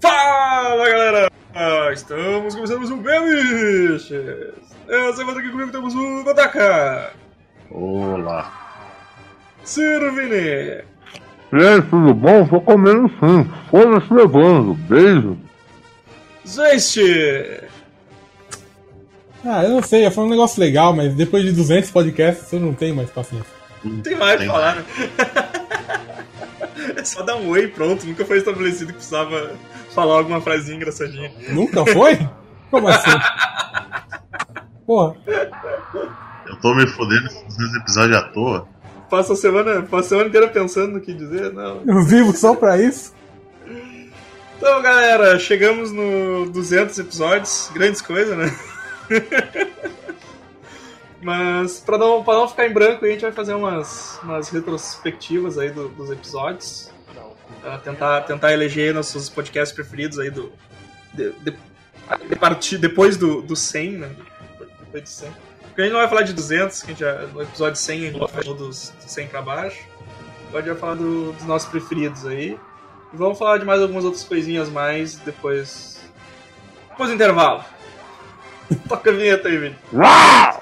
Fala galera! Ah, estamos começando mais um Bemiches! Essa semana aqui comigo temos o Godaka! Olá. Sirvini! Gente, tudo bom? Tô comendo sim. Foda-se levando. Beijo. Zeist! Ah, eu não sei, foi um negócio legal, mas depois de 200 podcasts eu não tenho mais paciência. Não tem mais o que falar, né? É só dar um oi e pronto, nunca foi estabelecido que precisava falar alguma frasinha engraçadinha. Nunca foi? Como assim? Porra, Eu tô me fodendo nesse episódio à toa. Passa a semana, passa a semana inteira pensando no que dizer, não. eu vivo só pra isso? Então, galera, chegamos no 200 episódios, grandes coisas, né? Mas pra não, pra não ficar em branco, a gente vai fazer umas, umas retrospectivas aí do- dos episódios. Pra tentar, tentar eleger nossos podcasts preferidos aí do. De, de- de partir, depois do, do 100, né? Depois do 100. Porque a gente não vai falar de 200, que a gente já, no episódio 100 a gente falou dos, dos 100 pra baixo. Agora a gente vai falar do- dos nossos preferidos aí. E vamos falar de mais algumas outras coisinhas mais depois. Depois do intervalo. Toca a vinheta aí, Vini.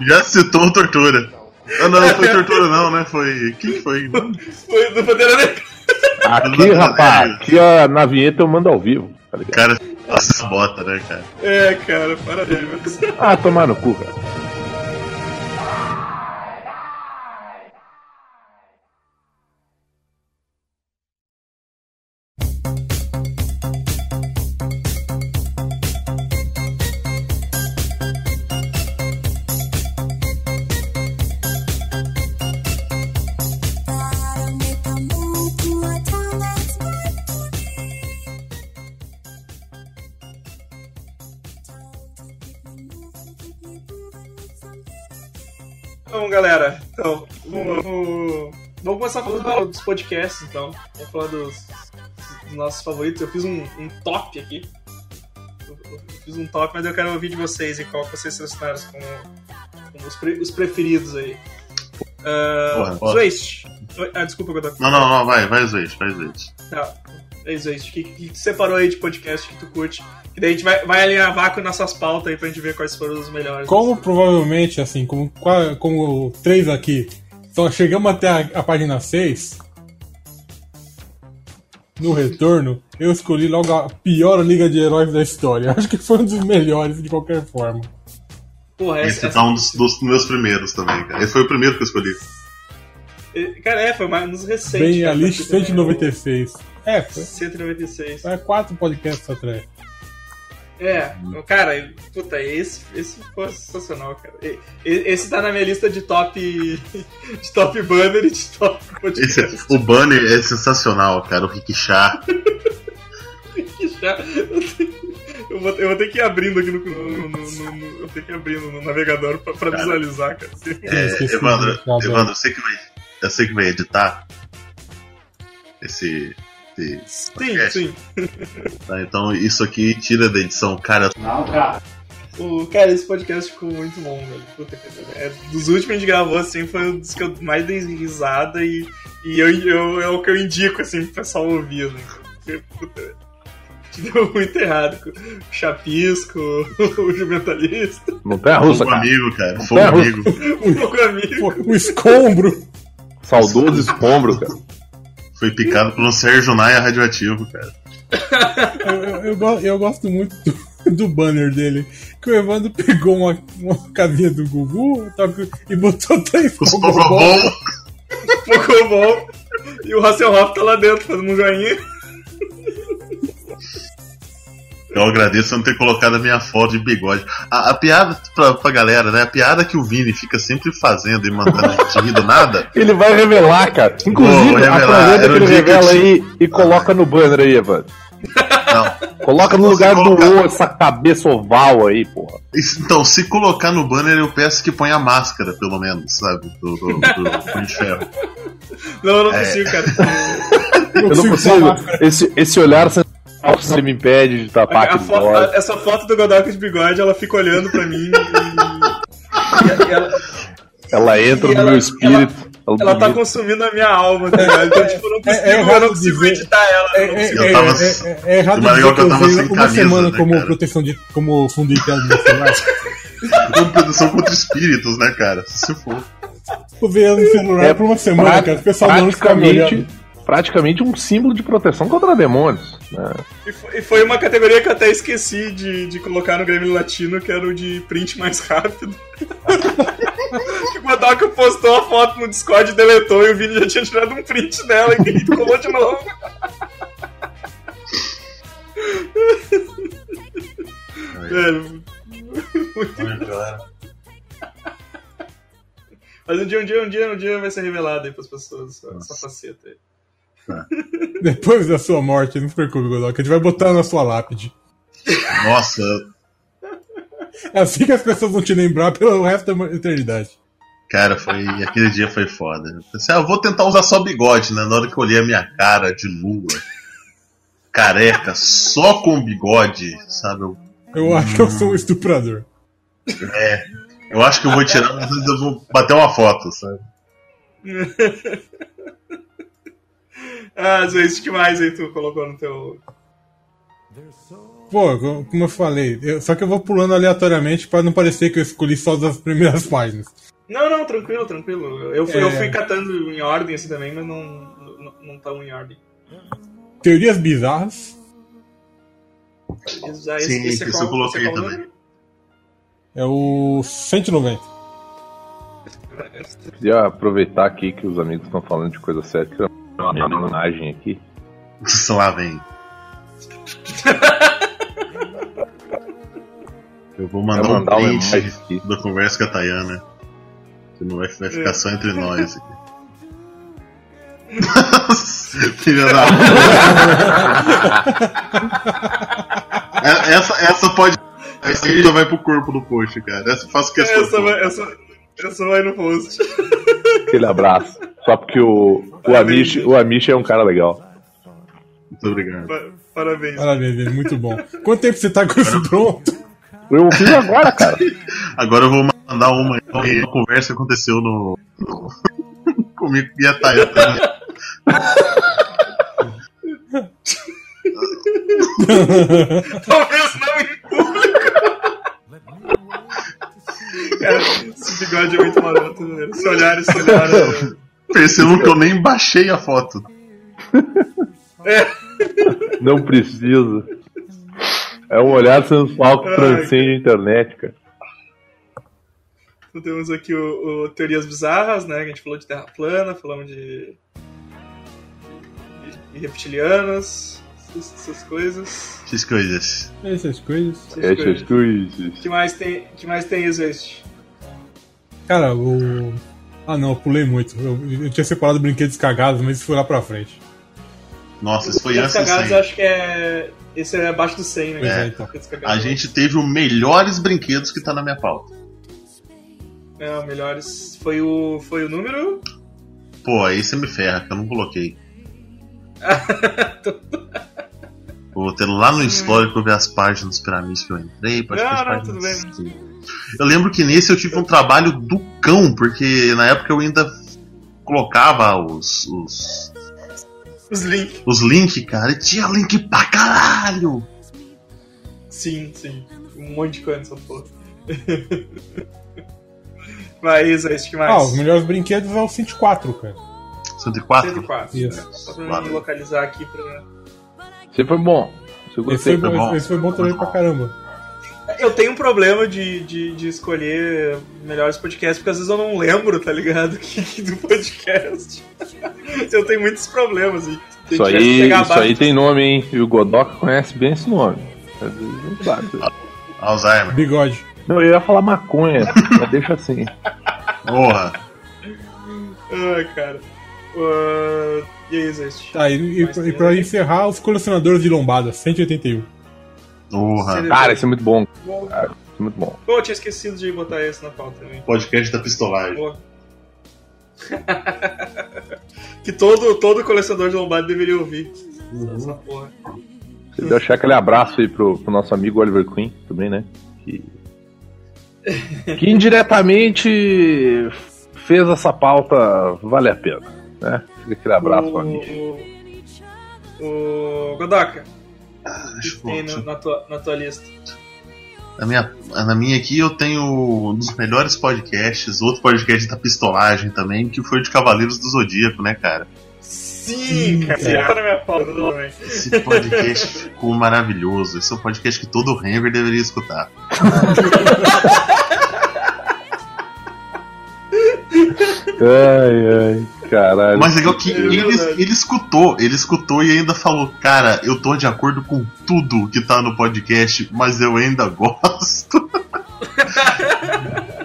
Já citou tortura. Ah, não, não foi tortura não, né? Foi... Quem que foi? Foi do Bandeira Negra. Aqui, rapaz, aqui ó, na vinheta eu mando ao vivo, tá ligado? Cara, nossa, bota, né, cara? É, cara, parabéns. Ah, tomar no cu, cara. Dos podcasts, então. Vamos falar dos, dos nossos favoritos. Eu fiz um, um top aqui. Eu, eu fiz um top, mas eu quero ouvir de vocês e qual que vocês selecionaram como, como os, pre- os preferidos aí. Porra, Uh, porra. Zwist. Ah, desculpa, Godot. Não, não, não, vai, vai Zwist, vai Zwist. Tá. É Zwist. O que, que tu separou aí de podcast que tu curte? Que daí a gente vai, vai alinhavar com nossas pautas aí pra gente ver quais foram os melhores. Como provavelmente, assim, como, como três aqui, só chegamos até a, a página 6, no retorno, eu escolhi logo a pior liga de heróis da história. Acho que foi um dos melhores de qualquer forma. Porra, Esse essa, tá um dos, dos meus primeiros também, cara. Esse foi o primeiro que eu escolhi. Cara, é, foi mais nos recentes. Bem, cara, a lista porque também 196. É, foi, 196. foi quatro podcasts atrás. É, cara, puta, esse, esse ficou sensacional, cara. Esse tá na minha lista de top. de top banner e de top Esse, podcast. o banner é sensacional, cara. O Rick Chá. Que chato. Eu Eu vou, eu vou ter que ir abrindo aqui no. no- no- no- no- eu tenho que ir abrindo no navegador pra, pra visualizar, cara. É, esqueci Evandro, Evandro, você que vai, eu sei que vai editar esse, Sim, podcast, sim. tá? Então isso aqui tira da edição, cara. O, cara, esse podcast ficou muito bom, velho. Puta que pariu. é, Dos últimos que a gente gravou, assim, foi um dos que eu mais dei risada e, e eu, eu, é o que eu indico, assim, pro pessoal ouvir, né? Porque, puta, deu muito errado com o Chapisco, o Jumentalista, Montanha russa, Fogo cara. amigo, cara. Fogo amigo. o Pouco Amigo. O escombro! Saudoso escombro, cara. Foi picado por um Sérgio Naia radioativo, cara. Eu, eu, eu go- eu gosto muito do, do banner dele. Que o Evandro pegou uma, uma casinha do Gugu toca- e botou Os Pogobol. Pogobol. Pokémon. E o Hasselhoff tá lá dentro fazendo um joinha. Eu agradeço eu não ter colocado a minha foto de bigode. A, a piada pra, pra galera, né? A piada que o Vini fica sempre fazendo e mandando a gente rir do nada. Ele vai revelar, cara. Inclusive, Vou revelar. Era que o ele que revela tinha- aí e coloca no banner aí, Evandro. Não. Coloca no lugar do colocar- O essa cabeça oval aí, porra. Então, se colocar no banner, eu peço que ponha a máscara, pelo menos, sabe? Do, do, do de Ferro. Não, eu não É. consigo, cara. Eu não consigo. Esse, esse olhar você me impede de tapar A aquele fo- bigode. a- essa foto do Godoka de bigode, ela fica olhando pra mim e, e- e ela, Ela entra E no ela- meu espírito. Ela, Ela tá consumindo a minha alma, tá ligado? Então, tipo, eu não É- é consigo, eu errado não consigo dizer- editar ela. É, eu não é, consigo. Eu é, tava- é, é, é errado dizer que é eu usei uma camisa, semana né, como cara? proteção de. como fundo de tela do meu celular. Como proteção contra espíritos, né, cara? Se for. Usei ela no celular É por uma semana, cara. O pessoal não fica me praticamente, olhando. Praticamente um símbolo de proteção contra demônios. né? E foi- uma categoria que eu até esqueci de, de colocar no Grêmio Latino, que era o de print mais rápido. o Godoka postou a foto no Discord e deletou, e o Vini já tinha tirado um print dela e colou de novo. Velho, mas um dia, um dia, um dia, um dia vai ser revelado aí pras pessoas essa, essa faceta aí. Depois da sua morte, não se preocupe, Godoka. A gente vai botar na sua lápide. Nossa, É assim que as pessoas vão te lembrar pelo resto da eternidade. cara, foi. Aquele dia foi foda. Eu pensei, ah, eu vou tentar usar só bigode, né? Na hora que eu olhei a minha cara de lua, careca, só com bigode, sabe? Eu, Eu acho que eu sou um estuprador. eu acho que eu vou tirar, mas eu vou bater uma foto, sabe? Ah, às vezes, o que mais aí tu colocou no teu. Pô, co- como eu falei, eu- só que eu vou pulando aleatoriamente pra não parecer que eu escolhi só das primeiras páginas. Não, não, tranquilo, tranquilo. Eu fui, eu É. fui catando em ordem assim também, mas não, não, não tão em ordem. Teorias bizarras. Esse, Sim, esse é isso qual- eu coloquei esse é também. É o 190. Queria aproveitar aqui que os amigos estão falando de coisa séria. Uma homenagem aqui. Lá vem. Eu vou mandar, mandar um uma print da conversa com a Tayana. Que não vai, vai ficar só entre nós aqui. Filha da É- essa, essa pode. Essa aí já vai pro corpo do post, cara. Essa eu faço questão. Essa vai, essa, essa vai no post. Aquele abraço. Só porque o, o, Amish, o Amish é um cara legal. Muito obrigado. Pa- Parabéns. Parabéns, ele, muito bom. Quanto tempo você tá com isso pronto? Eu fiz agora, cara. Agora eu vou mandar uma. Uma conversa que aconteceu no. comigo e a Tayana. Talvez não em Cara, esse bigode é muito maroto, né? Se olhar, se olhar. é- Percebam que eu nem baixei a foto. Não precisa. É um olhar sensual que transcende a internet, cara. Então temos aqui o, o Teorias Bizarras, né? Que a gente falou de Terra plana, falamos de. de, de reptilianos, essas, essas coisas. Essas coisas. Essas coisas. essas coisas. coisas. que mais tem, que mais tem Exist? Cara, o. Ah não, eu pulei muito. Eu, eu tinha separado brinquedos cagados, mas isso foi lá pra frente. Nossa, isso foi antes do cagados 100. acho que é. Esse é abaixo do 100, né? É, É. então. A gente teve os melhores brinquedos que tá na minha pauta. É, o melhores. Foi o. Foi o número. Pô, aí você me ferra, que eu não coloquei. Vou ter lá no histórico ver as páginas pirâmides que eu entrei. Pode Não, não, tudo bem. que- Eu lembro que nesse eu tive um trabalho do cão, porque na época eu ainda colocava os, os, Os links. os links, cara, e tinha link pra caralho. Sim, sim. Um monte de coisa nessa porra. Vai, Exist, que mais? Ah, os melhores brinquedos é o 104, cara. 104? 104. Isso. né? Só pra Claro. me localizar aqui pra. Você foi bom. Você Esse gostei. foi, bom. esse foi bom também pra caramba. Eu tenho um problema de, de, de escolher melhores podcasts, porque às vezes eu não lembro, tá ligado? Do podcast. eu tenho muitos problemas. Se Isso aí, isso aí tem nome, hein? E o Godoka conhece bem esse nome. Às vezes não sabe. Alzheimer. Bigode. Não, eu ia falar maconha, mas deixa assim. Porra. Ai, cara. Uh, e aí, Exist? Tá, e, e, e pra encerrar, os colecionadores de lombada, 181. Porra. Cara, esse é muito bom. Cara, esse é muito bom. Pô, eu tinha esquecido de botar esse na pauta também. Podcast da pistolagem. Pô. que todo, todo colecionador de lombada deveria ouvir. Essa porra. Queria deixar aquele abraço aí pro, pro nosso amigo Oliver Queen também, né? Que, que indiretamente fez essa pauta valer a pena. Né? Fica aquele abraço pra mim. O, o Godoka, o Deixa que tem no- na, tua, na tua lista? Na minha, na minha aqui eu tenho um dos melhores podcasts, outro podcast da pistolagem também, que foi o de Cavaleiros do Zodíaco, né, cara? Sim, cara, cara. tá na minha pauta também. Esse podcast ficou maravilhoso. Esse é um podcast que todo Hammer deveria escutar. Ai, ai, caralho. Mas legal que É ele, ele escutou, ele escutou e ainda falou, cara, eu tô de acordo com tudo que tá no podcast, mas eu ainda gosto.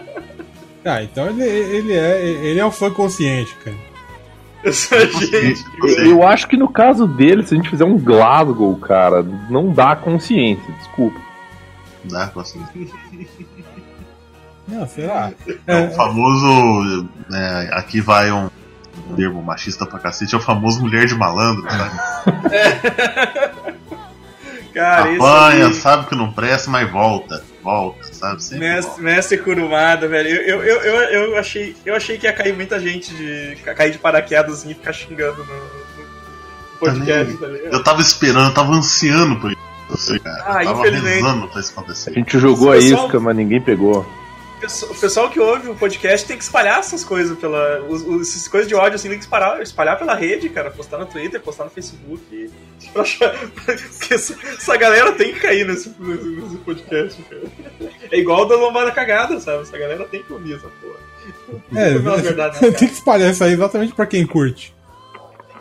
Ah, então ele, ele, é, ele é um fã consciente, cara. Gente. Eu, acho que no caso dele, se a gente fizer um Glasgow, cara, não dá consciência, desculpa. Né? Assim, Não, sei lá. é o famoso. né, aqui vai um termo machista pra cacete, é o famoso mulher de malandro, sabe? Cara, Apanha, aí, sabe que não presta, mas volta. Volta, sabe? Sempre mestre, volta. mestre Kurumada, velho. Eu, eu, eu, eu, achei, eu achei que ia cair muita gente de. cair de paraquedas e ficar xingando no, no podcast, tá ligado? Eu tava esperando, eu tava ansiando por isso, cara. Ah, eu tava infelizmente. rezando pra isso A acontecer. gente jogou a isca, mas ninguém pegou. O pessoal- que ouve o podcast tem que espalhar essas coisas pela. Os, os- essas coisas de ódio assim, tem que espalhar, espalhar pela rede, cara. Postar no Twitter, postar no Facebook. e- Pra essa, essa galera tem que cair nesse, nesse, podcast, cara. É igual o da lombada cagada, sabe? Essa galera tem que ouvir essa porra. É, verdade, né, tem que espalhar isso aí exatamente pra quem curte.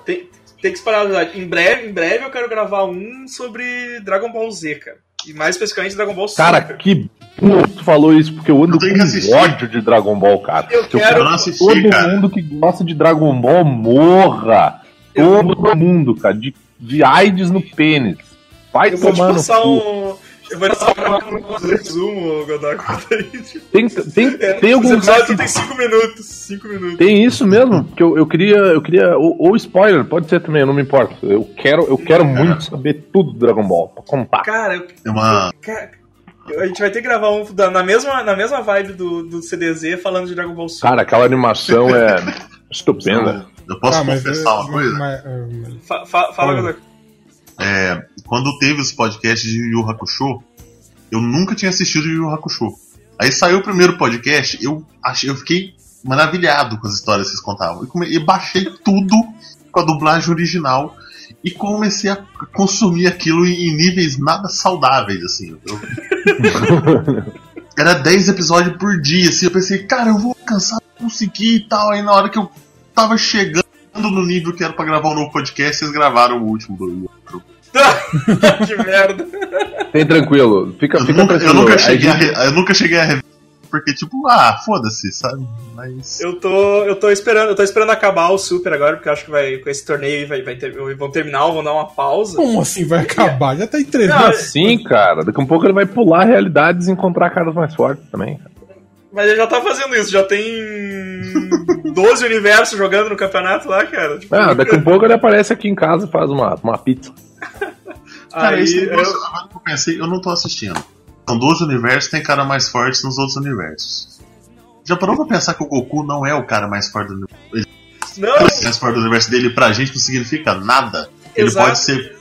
Tem, tem que esperar, na verdade. Em breve, em breve eu quero gravar um sobre Dragon Ball Z, cara. E mais especificamente Dragon Ball Super. Cara, que bom que tu falou isso, porque eu ando Eu assistir. com ódio de Dragon Ball, cara. Eu quero- Eu não assisti, todo cara. mundo que gosta de Dragon Ball morra. Todo mundo, cara. De, de AIDS no pênis. Vai Eu vou te passar cu. um. Eu vou te passar um resumo, Godok. Tem, tem, É, tem episódios hack- tem 5 minutos. 5 minutos. Tem isso mesmo, porque eu, eu queria. Eu queria. Ou, ou spoiler, pode ser também, eu não me importo. Eu quero, eu quero muito saber tudo do Dragon Ball, pra contar. Cara, eu, É uma. cara, a gente vai ter que gravar um da- na mesma, na mesma vibe do, do CDZ falando de Dragon Ball Super. Cara, aquela animação é estupenda. Eu posso Ah, confessar uma mas- coisa? mas- mas- Fa- fa- fala. Godok. É, quando teve os podcasts de Yu Yu Hakusho, eu nunca tinha assistido Yu Yu Hakusho. Aí saiu o primeiro podcast, eu achei, eu fiquei maravilhado com as histórias que eles contavam. E, come- e baixei tudo com a dublagem original e comecei a consumir aquilo em, níveis nada saudáveis, assim. Eu- Era 10 episódios por dia, assim, eu pensei, cara, eu vou alcançar, conseguir e tal. Aí na hora que eu tava chegando no nível que era pra gravar um novo podcast, eles gravaram o último do Hakusho. que merda. Tem tranquilo, fica, Eu fica nunca, eu tranquilo. nunca A cheguei a, gente- re- eu nunca cheguei a rever, porque, tipo, ah, foda-se, sabe? Mas. Eu tô, eu tô esperando, eu tô esperando acabar o Super agora, porque eu acho que vai, com esse torneio vai, vai ter, vão terminar, vão dar uma pausa. Como assim vai acabar? Já tá em 300. Sim, cara. Daqui a pouco ele vai pular realidades e encontrar caras mais fortes também. Mas ele já tá fazendo isso, já tem 12 universos jogando no campeonato lá, cara. Tipo, Ah, daqui a pouco ele aparece aqui em casa e faz uma, uma pizza. Cara, aí, esse eu- negócio, agora que eu pensei, eu não tô assistindo. São 12 universos, tem cara mais forte nos outros universos. Já parou pra pensar que o Goku não é o cara mais forte do universo? não, O mais forte do universo dele pra gente não significa nada. Ele Exato. pode ser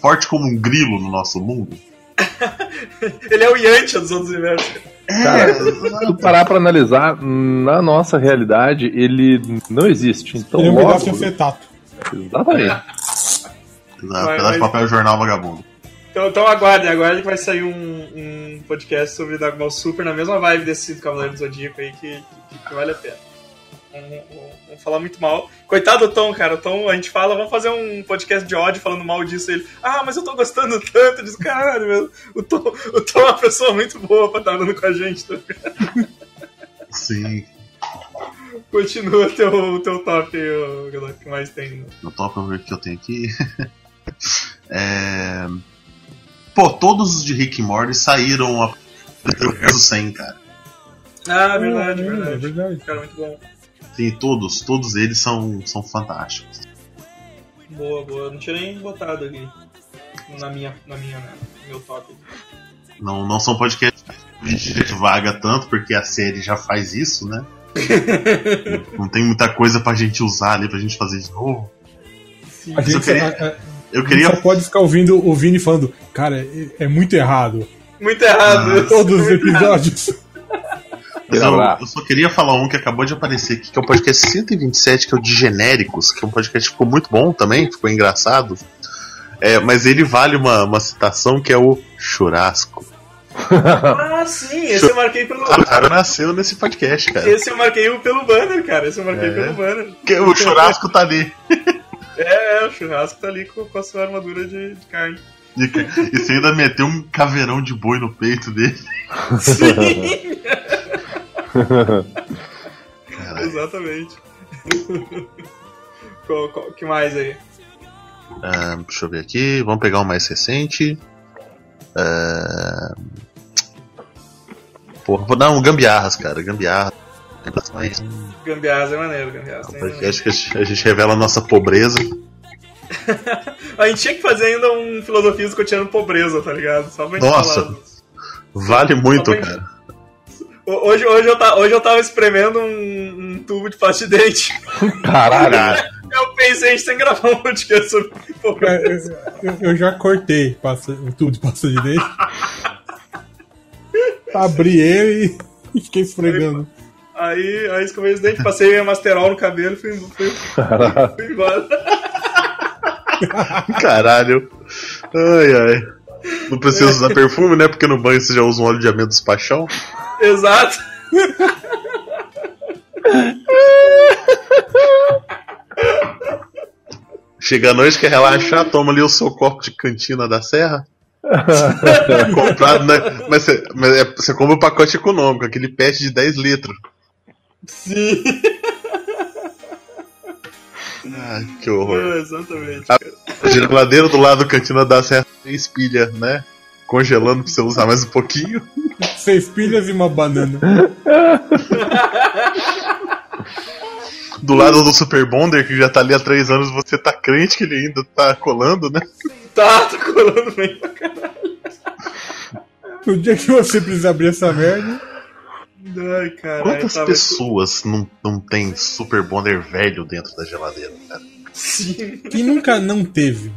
forte como um grilo no nosso mundo. ele é o Yantia dos outros universos. Cara, se tu parar pra analisar, na nossa realidade, ele não existe. Então, Ele é um logo. pedaço de afetato. Exatamente. Exato, Vai, pedaço de papel jornal vagabundo. Então, então aguardem, aguardem que vai sair um, um podcast sobre Dragon Ball Super na mesma vibe desse do Cavaleiro do Zodíaco aí que, que- que vale a pena. Vamos, falar muito mal. Coitado do Tom, cara. O Tom, a gente fala, vamos fazer um podcast de ódio falando mal disso. Ele, ah, mas eu tô gostando tanto disso, caralho, meu. O Tom, o Tom é uma pessoa muito boa pra estar andando com a gente. Tá? Sim, Continua teu, teu top aí, o Galera, que mais tem. no top o que eu tenho aqui. é... Pô, todos os de Rick e Morty saíram a... do 100, cara. Ah, verdade, É, verdade. É verdade. Cara, muito bom. Sim, todos, todos eles são, são fantásticos. Boa, boa. Não tinha nem botado aqui na minha, na minha, né, no meu top. Não, não são podcasts que a gente vaga tanto, porque a série já faz isso, né? não tem muita coisa pra gente usar ali, pra gente fazer de novo. A Mas eu gente, queria- a- a- Eu a gente queria. só pode ficar ouvindo o Vini falando, cara, é, é muito errado. Muito errado. Todos os episódios. Eu, Abraço. eu só queria falar um que acabou de aparecer aqui, que é o podcast 127, que é o de genéricos, que é um podcast que ficou muito bom também, ficou engraçado. É, mas ele vale uma, uma citação que é o churrasco. Ah, sim, esse eu marquei pelo. O cara nasceu nesse podcast, cara. Esse eu marquei pelo banner, cara. Esse eu marquei É. pelo banner. Que o churrasco tá ali. É, é, o churrasco tá ali com, com a sua armadura de, de carne. E, e você ainda meteu um caveirão de boi no peito dele. Sim. Exatamente. Qual, qual, que mais aí? Ah, deixa eu ver aqui. Vamos pegar um mais recente. Ah, Porra, vou dar um gambiarras, cara. Gambiarras. Gambiarra é maneiro, gambiarra é maneiro. Acho que a gente- revela a nossa pobreza. A gente tinha que fazer ainda um filosofia escoteando pobreza, tá ligado? Só pra gente Nossa. falar. Vale muito, Só pra- cara. Ho- Hoje, hoje, eu ta- hoje eu tava espremendo um, um tubo de pasta de dente. Caralho. Eu pensei em sem gravar um podcast sobre Cara, pobreza. eu, eu- eu já cortei passa, o tubo de pasta de dente. Abri ele e fiquei esfregando. Aí, aí escovei os dentes, passei a masterol no cabelo e fui, fui, fui embora. Caralho. Ai, ai. Não precisa usar perfume, né? Porque no banho você já usa um óleo de amêndoas paixão. Exato. Chega à noite, quer relaxar, toma ali o seu copo de cantina da serra. Comprado, né? Mas você, mas é- você compra o pacote econômico, aquele pet de 10 litros. Sim. Ai, que horror. É, exatamente. A-. A geladeira do lado da cantina da serra tem espilha, né? Congelando pra você usar mais um pouquinho. Seis pilhas e uma banana. Do lado do Super Bonder, que já tá ali há três anos, você tá crente que ele ainda tá colando, né? Tá, tá colando bem pra caralho. No dia que você precisa abrir essa merda. Ai, caralho. Quantas tava- pessoas não, não tem Super Bonder velho dentro da geladeira, cara? Sim. Quem nunca não teve?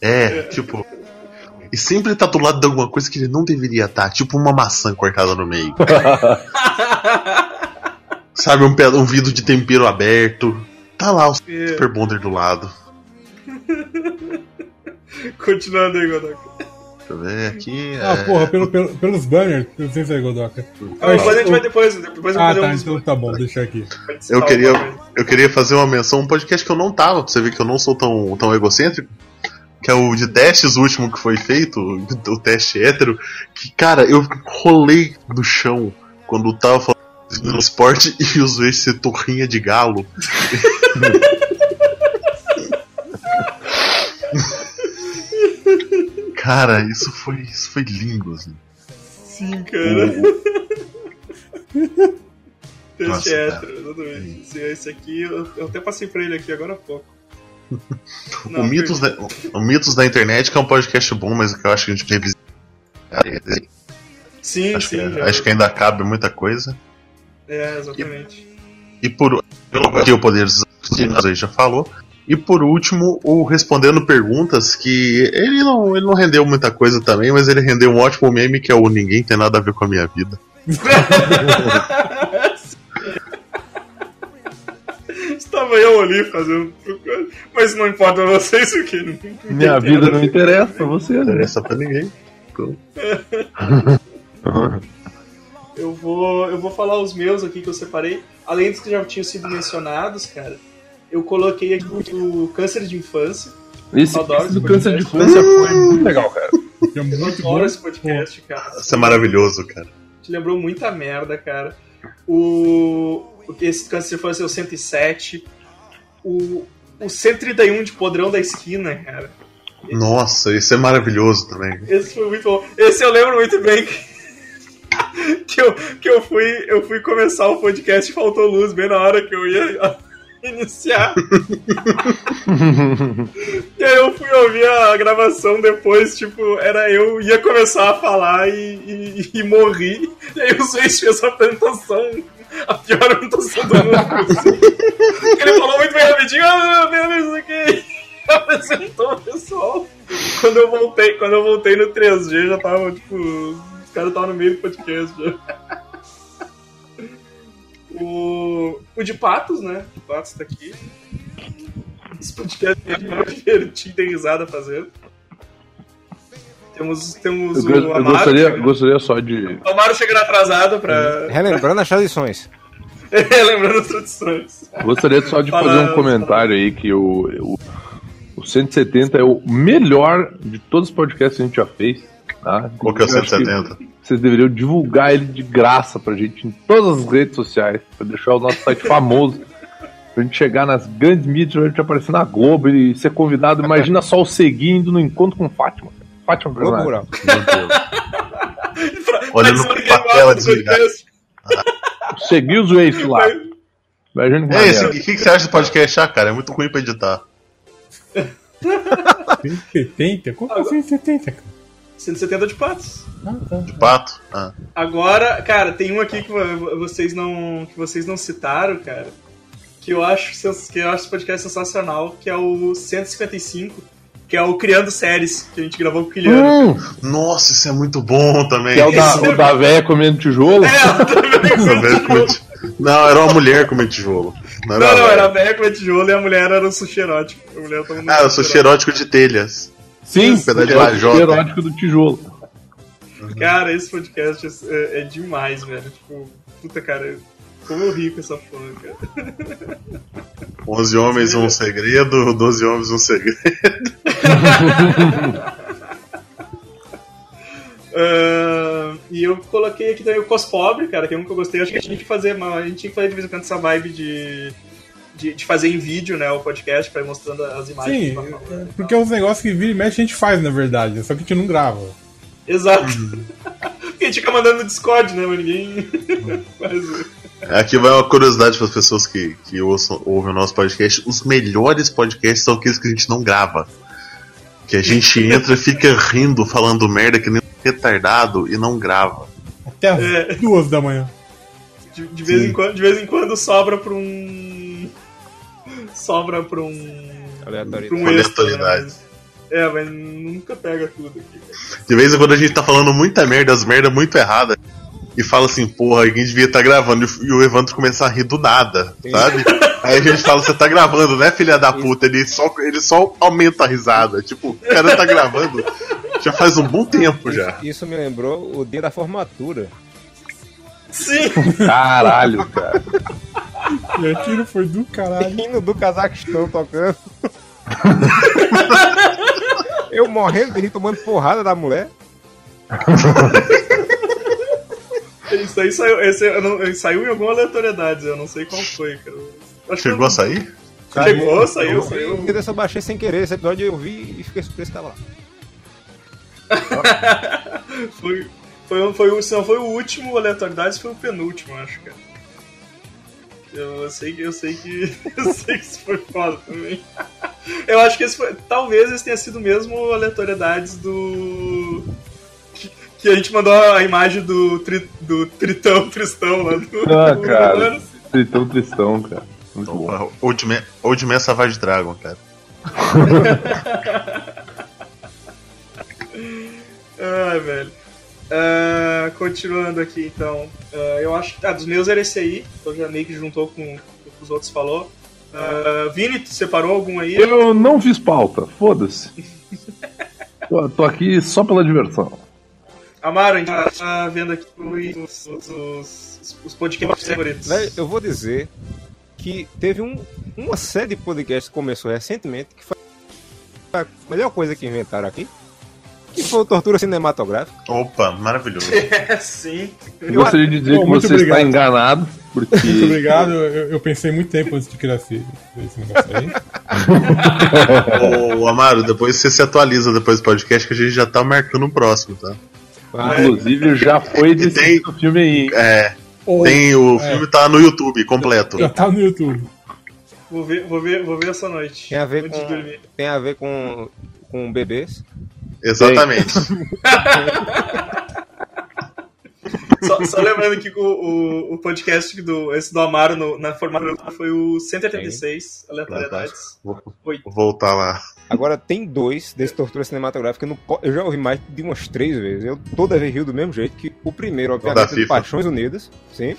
É, tipo. E sempre tá do lado de alguma coisa que ele não deveria estar, tipo uma maçã cortada no meio. Sabe, um, um vidro de tempero aberto. Tá lá o É, Super Bonder do lado. Continuando aí, Godoka. Deixa eu ver aqui. Ah, é, porra, pelo, pelo- pelos banners, eu sei se é Godoka. Ah, depois a gente vai depois. Depois eu vou Ah, tá, um então tá bom, deixa aqui. Eu queria, eu queria fazer uma menção, um podcast que eu não tava, pra você ver que eu não sou tão, tão egocêntrico. Que é o de testes, o último que foi feito, o, o teste hétero. Que, cara, eu rolei no chão quando tava falando do esporte e usou esse torrinha de galo. cara, isso foi, isso foi lindo, assim. Sim, cara. Teste Nossa, hétero, exatamente. Esse, esse aqui, eu, eu até passei pra ele aqui agora há pouco. o, Mitos da, o Mitos da Internet, que é um podcast bom, mas que eu acho que a gente revisita. Sim, Acho, sim, que, já. acho que ainda cabe muita coisa. É, exatamente. E por que o Poder dos Assassinos aí já falou. E por último, o Respondendo Perguntas, que ele não, ele não rendeu muita coisa também, mas ele rendeu um ótimo meme que é o Ninguém Tem Nada a Ver com a Minha Vida. Estava eu ali fazendo. Mas não importa pra vocês o que. Minha vida não interessa pra você, Não né? interessa pra ninguém. Eu vou, eu vou falar os meus aqui que eu separei. Além dos que já tinham sido mencionados, cara. Eu coloquei aqui o câncer de infância. Esse, esse do câncer de infância foi muito legal, cara. É Eu muito bom. adoro esse podcast, cara. Isso é maravilhoso, cara. Te lembrou muita merda, cara. O. o- Esse câncer de infância é o 107. O. O 131 de Podrão da Esquina, cara. Nossa, isso é maravilhoso também. Esse foi muito bom. Esse eu lembro muito bem que, que, eu, que eu, fui, eu fui começar o podcast e faltou luz bem na hora que eu ia iniciar. e aí eu fui ouvir a gravação depois, tipo, era eu ia começar a falar e, e, e morri. E aí o Zuiz fez a apresentação, a pior apresentação do mundo. Ele falou muito bem rapidinho, ah, meu Deus, isso aqui. Apresentou o pessoal. Quando eu voltei, quando eu voltei no 3G, já tava, tipo, os caras estavam no meio do podcast já. O, o de Patos, né? O Patos tá aqui. Esse podcast é divertido, tem risada fazendo. Temos, temos Eu, o eu Amaro. gostaria, chegando- gostaria só de. O Amaro chegando atrasado pra. Relembrando as tradições. Lembrando as tradições. Gostaria só de fazer um comentário aí que o, o, o 170 é o melhor de todos os podcasts que a gente já fez. Tá? Qual que é o Eu acho que 170? Vocês deveriam divulgar ele de graça pra gente em todas as redes sociais, pra deixar o nosso site famoso. Pra gente chegar nas grandes mídias, pra gente aparecer na Globo e ser convidado. Imagina só o Segui indo no encontro com Fátima. Fátima Globo personagem. Rural. Olhando pra tela é desligada. podcast. Segui os Waze lá. Imagina que É o que, que você acha do podcast? Ah, cara, é muito ruim pra editar. 170? Como que é 170, cara? 170 de Patos. Ah, tá. De pato? Ah. Agora, cara, tem um aqui que vo- vocês não, que vocês não citaram, cara. Que eu acho que eu acho esse podcast sensacional, que é o 155, que é o Criando Séries, que a gente gravou com o Quiliano. Hum, Nossa, isso é muito bom também. que é o da, o da véia comendo tijolo. É, também Tá vendo como é ti- Não, era uma mulher comendo tijolo. Não, Não, era não, uma era a velha. velha com tijolo e a mulher era o sushi erótico. A mulher Ah, sou sushi xerótico de telhas. Sim, pedaço de é o lajota. erótico do tijolo. erótico. Cara, esse podcast é, é demais, velho. Tipo, puta, cara, como eu ri com essa porra, cara. 11 homens, um segredo. 12 homens, um segredo. Ah, e eu coloquei aqui também o Cos Pobre, cara, que é um que eu gostei. Acho que a gente tinha que fazer, mas a gente tinha que fazer de vez em quando essa vibe de, de, de fazer em vídeo, né, o podcast, pra ir mostrando as imagens. Sim, e porque tal. é uns negócios que vira e mexe a gente faz, na verdade, só que a gente não grava. Exato. Porque a gente fica mandando no Discord, né, mas ninguém faz. Aqui vai uma curiosidade para as pessoas que, que ouçam, ouvem o nosso podcast. Os melhores podcasts são aqueles que a gente não grava. Que a gente entra e fica rindo, falando merda que nem um retardado e não grava. Até as É. duas da manhã. De, de vez Sim. em quando, de vez em quando sobra pra um. Sobra pra um. Aleatoriedade. Pra um extra, né, Aleatoriedade. mas- É, mas nunca pega tudo aqui. De vez em quando a gente tá falando muita merda, as merdas muito erradas. E fala assim, porra, alguém devia estar gravando. E o Evandro começa a rir do nada, sabe? Aí a gente fala, você tá gravando, né, filha da puta? Ele só, ele só aumenta a risada. Tipo, o cara tá gravando já faz um bom tempo já. Isso me lembrou o dia da formatura. Sim! Caralho, cara. E aquilo foi do caralho. Hino do Cazaquistão tocando. Eu morrendo de rir tomando porrada da mulher. Isso aí saiu, esse, não- ele saiu em alguma aleatoriedade, eu não sei qual foi, cara. Acho que Chegou a sair? Chegou, saiu, saiu. eu só baixei sem querer esse episódio eu vi e fiquei surpreso que tava lá. Foi, foi, um- foi, o- se não foi o último aleatoriedade, foi o penúltimo, acho, cara. Eu, eu sei que eu sei que. Eu sei que isso foi foda também. Eu acho que esse foi. Talvez esse tenha sido mesmo aleatoriedades do. Que, a gente mandou a imagem do, tri, do Tritão Tristão lá do. Ah, do- cara. Tão tristão, cara. Muito bom. Old Man, Old Man Savage Dragon, cara. Ai, velho. Ah, continuando aqui, então. Ah, eu acho que. Ah, dos meus era esse aí. Então já meio que juntou com o que os outros falou. Ah, Vini, tu separou algum aí? Eu não fiz pauta, foda-se. Tô, tô aqui só pela diversão. Amaro, a gente tá vendo aqui os, os, os, os podcasts favoritos. Velho, eu vou dizer que teve um, uma série de podcasts que começou recentemente que foi a melhor coisa que inventaram aqui. Que foi o Tortura Cinematográfica. Opa, maravilhoso. É, sim. Eu gostaria de dizer Bom, que muito você obrigado. está enganado, Muito porque obrigado. Eu, eu pensei muito tempo antes de criar esse, esse negócio aí. Ô, Amaro, depois você se atualiza depois do podcast que a gente já tá marcando o próximo, tá? Inclusive já foi desse Tem- filme aí. hein? É, Ou tem o É. filme tá no YouTube completo. já tá no YouTube. Vou ver, vou ver, vou ver essa noite. Tem a ver antes com, de dormir. tem a ver com, com bebês. Exatamente. Só, só lembrando que o, o, o podcast do, esse do Amaro no, na formato foi o 186, aleatoriedades. Vou, vou voltar lá. Agora tem dois desse Tortura Cinematográfica. Eu, não eu já ouvi mais de umas três vezes. Eu toda vez rio do mesmo jeito. Que o primeiro, obviamente, é. Paixões Unidas. Sim.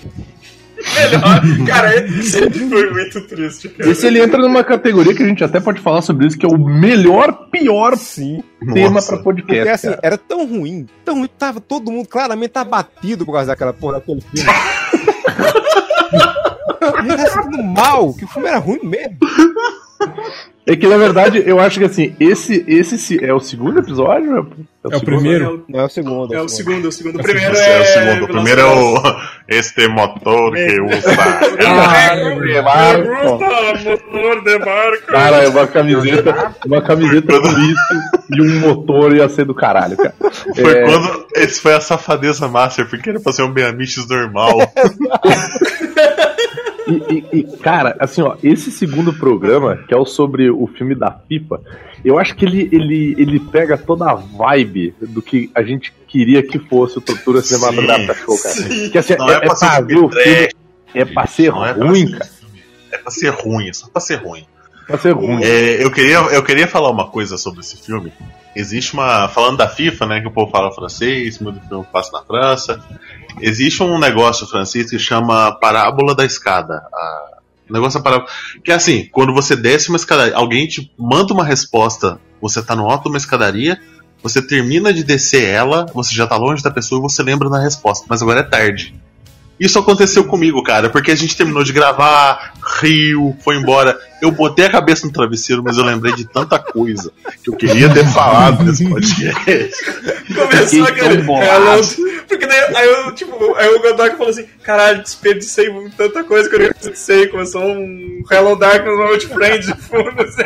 Melhor, cara, esse foi muito triste, cara. Esse ele entra numa categoria que a gente até pode falar sobre isso, que é o melhor, pior Sim. tema pra podcast. Porque assim, cara. era tão ruim, tão ruim, tava todo mundo claramente abatido por causa daquela porra daquele filme. Era tudo mal, que o filme era ruim mesmo. É que na verdade eu acho que assim, esse, esse se- é o segundo episódio? É o, É o segundo? primeiro? Não é o segundo. É o segundo, é o segundo. O primeiro é. é o segundo. O primeiro é o. Este motor que usa. De barco. motor de barco. Cara, é uma camiseta, uma camiseta com isso e um motor ia ser do caralho, cara. Foi É, quando. Esse foi a safadeza master, porque era pra ser um Beamiches normal. E, e- e, cara, assim, ó, esse segundo programa, que é o sobre o filme da FIFA, eu acho que ele, ele, ele pega toda a vibe do que a gente queria que fosse o Tortura Cinematográfica Show, cara. Sim. Que assim, Não é, é é pra ser pra ver o trash. filme, é pra ser Não é pra ruim, cara. É pra ser ruim, é só pra ser ruim. Pra ser ruim. É, eu, queria, eu queria falar uma coisa sobre esse filme. Existe uma. Falando da FIFA, né? Que o povo fala francês, muito filme passa na França. Existe um negócio francês que chama Parábola da Escada. A, o negócio da parábola. Que é assim, quando você desce uma escadaria, alguém te manda uma resposta, você tá no alto de uma escadaria, você termina de descer ela, você já tá longe da pessoa e você lembra da resposta, mas agora é tarde. Isso aconteceu comigo, cara, porque a gente terminou de gravar, riu, foi embora. Eu botei a cabeça no travesseiro, mas eu lembrei de tanta coisa que eu queria ter falado nesse podcast. Começou aquele. Hello- Porque daí aí eu, tipo, aí o Godok falou assim: caralho, desperdicei tanta coisa que eu não desperdicei. Começou um Hello Darkness Moment Friend de fundo, assim.